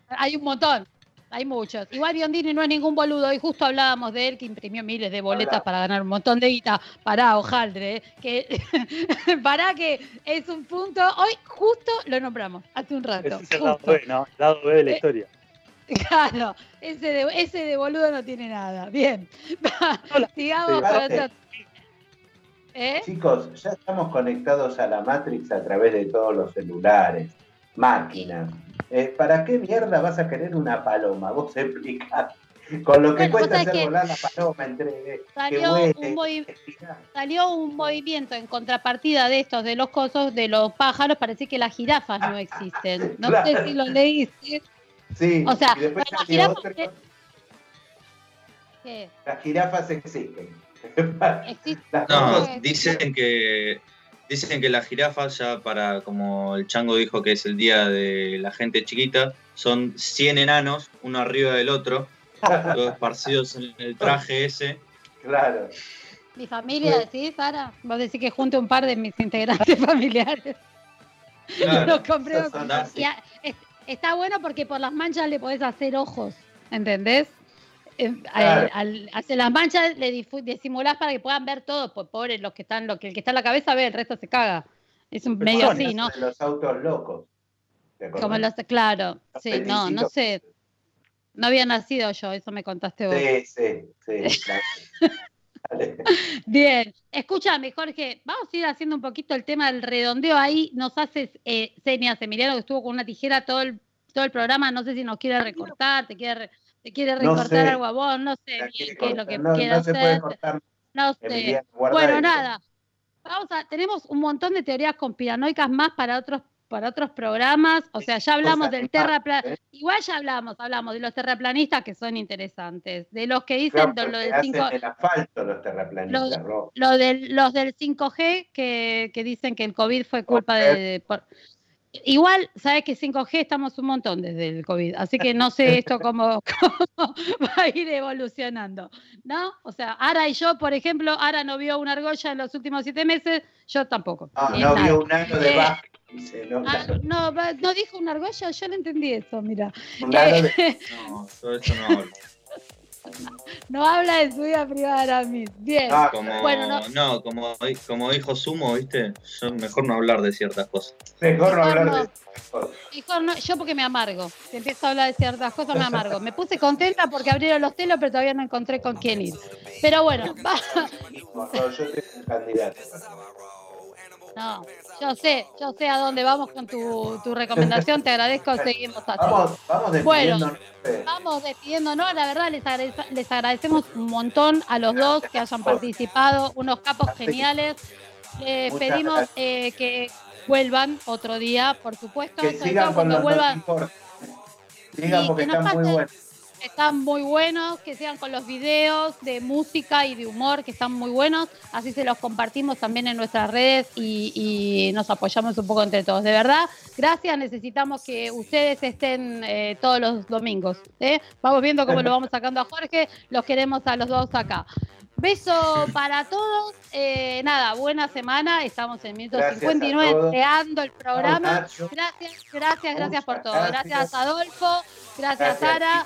Speaker 3: Hay un montón. Hay muchos. Igual Biondini no es ningún boludo. Y justo hablábamos de él que imprimió miles de boletas
Speaker 4: Hola.
Speaker 3: para ganar un montón de guita. Pará, hojaldre. eh, Que, pará, que es un punto. Hoy justo lo nombramos, hace un rato.
Speaker 9: ese es el lado. B, ¿no? El lado B de la
Speaker 3: Eh,
Speaker 9: historia.
Speaker 3: Claro, ese de, ese de boludo no tiene nada. Bien. Sigamos otro. ¿Eh?
Speaker 4: Chicos, ya estamos conectados a la Matrix a través de todos los celulares, máquinas. Eh, ¿Para qué mierda vas a querer una paloma? Vos explicás. Con lo que
Speaker 3: Bueno,
Speaker 4: cuesta hacer
Speaker 3: que
Speaker 4: volar la paloma entre
Speaker 3: Salió
Speaker 4: huele,
Speaker 3: un, movi- salió un movimiento en contrapartida de estos, de los cosos, de los pájaros. Parece que las jirafas no existen. No sé si lo leíste.
Speaker 4: Sí,
Speaker 3: O sea, las jirafas.
Speaker 4: otro,
Speaker 3: ¿qué? ¿Qué?
Speaker 4: las jirafas existen. Las
Speaker 8: No,
Speaker 4: cosas-
Speaker 8: dicen que dicen que las jirafas ya para como el chango dijo que es el día de la gente chiquita, son 100 enanos, uno arriba del otro, todos esparcidos en el traje ese.
Speaker 4: Claro.
Speaker 3: Mi familia, decís, Sara. Vos decís que junto un par de mis integrantes familiares.
Speaker 8: Claro.
Speaker 3: Los compré.
Speaker 8: Esas son así.
Speaker 3: Y a- es- está bueno porque por las manchas le podés hacer ojos, ¿entendés? Eh,
Speaker 4: Claro.
Speaker 3: al- al- hacer las manchas le disimulás para que puedan ver todo, pues pobres los que están, lo que el que está en la cabeza ve, el resto se caga. Es un medio así, ¿no?
Speaker 4: Los autos locos.
Speaker 3: claro,
Speaker 4: Los
Speaker 3: sí, no, no sé. No había nacido yo, eso me contaste vos.
Speaker 4: Sí, sí, sí. claro. Dale.
Speaker 3: Bien, escúchame, Jorge, vamos a ir haciendo un poquito el tema del redondeo. Ahí nos haces eh, señas, Emiliano, que estuvo con una tijera todo el, todo el programa. No sé si nos quiere recortar, te quiere, te quiere
Speaker 4: No
Speaker 3: recortar
Speaker 4: sé.
Speaker 3: algo a vos, no sé bien qué es lo que.
Speaker 4: No,
Speaker 3: quiere
Speaker 4: no se puede
Speaker 3: hacer.
Speaker 4: cortar.
Speaker 3: No sé. Bueno, nada. Vamos a, tenemos un montón de teorías conspiranoicas más para otros para otros programas, o sea, ya hablamos del
Speaker 4: más,
Speaker 3: terraplan,
Speaker 4: ¿eh?
Speaker 3: igual ya hablamos, hablamos de los terraplanistas que son interesantes, de los que dicen
Speaker 4: Claro,
Speaker 3: lo del
Speaker 4: hacen
Speaker 3: 5
Speaker 4: el asfalto los terraplanistas, Ro.
Speaker 3: lo del, los del 5G que, que dicen que el COVID fue culpa de... de- por- Igual, sabes que 5G estamos un montón desde el COVID, así que no sé esto cómo, cómo va a ir evolucionando, ¿no? O sea, Ara y yo, por ejemplo, Ara no vio una argolla en los últimos siete meses, yo tampoco.
Speaker 4: No,
Speaker 3: ni
Speaker 4: no
Speaker 3: nada.
Speaker 4: vio un ano de
Speaker 3: Eh,
Speaker 4: dice, no,
Speaker 3: Ah, no, no dijo una argolla, yo no entendí eso, mira.
Speaker 4: Un ano de-
Speaker 3: Eh,
Speaker 8: No, yo eso no hablo.
Speaker 3: no habla de su vida privada Aramis. Bien.
Speaker 4: Ah,
Speaker 8: Como,
Speaker 3: Bueno, no-
Speaker 8: no, como, como dijo Sumo, ¿viste? Yo mejor no hablar de ciertas cosas.
Speaker 4: Mejor no hablar
Speaker 3: no.
Speaker 4: de cosas.
Speaker 3: Mejor no, yo porque me amargo. Si empiezo a hablar de ciertas cosas, me amargo. Me puse contenta porque abrieron los telos, pero todavía no encontré con quién ir. Pero bueno, va.
Speaker 4: No, yo tengo un candidato.
Speaker 3: No, yo sé, yo sé a dónde vamos con tu, tu recomendación. Te agradezco, seguimos así.
Speaker 4: Vamos, vamos
Speaker 3: Bueno,
Speaker 4: despidiéndonos. eh.
Speaker 3: Vamos despidiéndonos, la verdad les, les agradecemos un montón a los dos que hayan participado, unos capos geniales. Les pedimos eh, que vuelvan otro día, por supuesto,
Speaker 4: Que sigan con los
Speaker 3: vuelvan.
Speaker 4: Sigan porque están muy buenos.
Speaker 3: Están muy buenos, que sean con los videos de música y de humor, que están muy buenos. Así se los compartimos también en nuestras redes y, nos apoyamos un poco entre todos. De verdad, gracias. Necesitamos que ustedes estén eh, todos los domingos. ¿eh? Vamos viendo cómo lo vamos sacando a Jorge. Los queremos a los dos acá. Beso para todos. Eh, nada, buena semana. Estamos en minuto
Speaker 4: Gracias a
Speaker 3: 59
Speaker 4: todos.
Speaker 3: empleando el programa. Gracias, gracias, gracias por todo. Gracias. Adolfo. Gracias, Sara.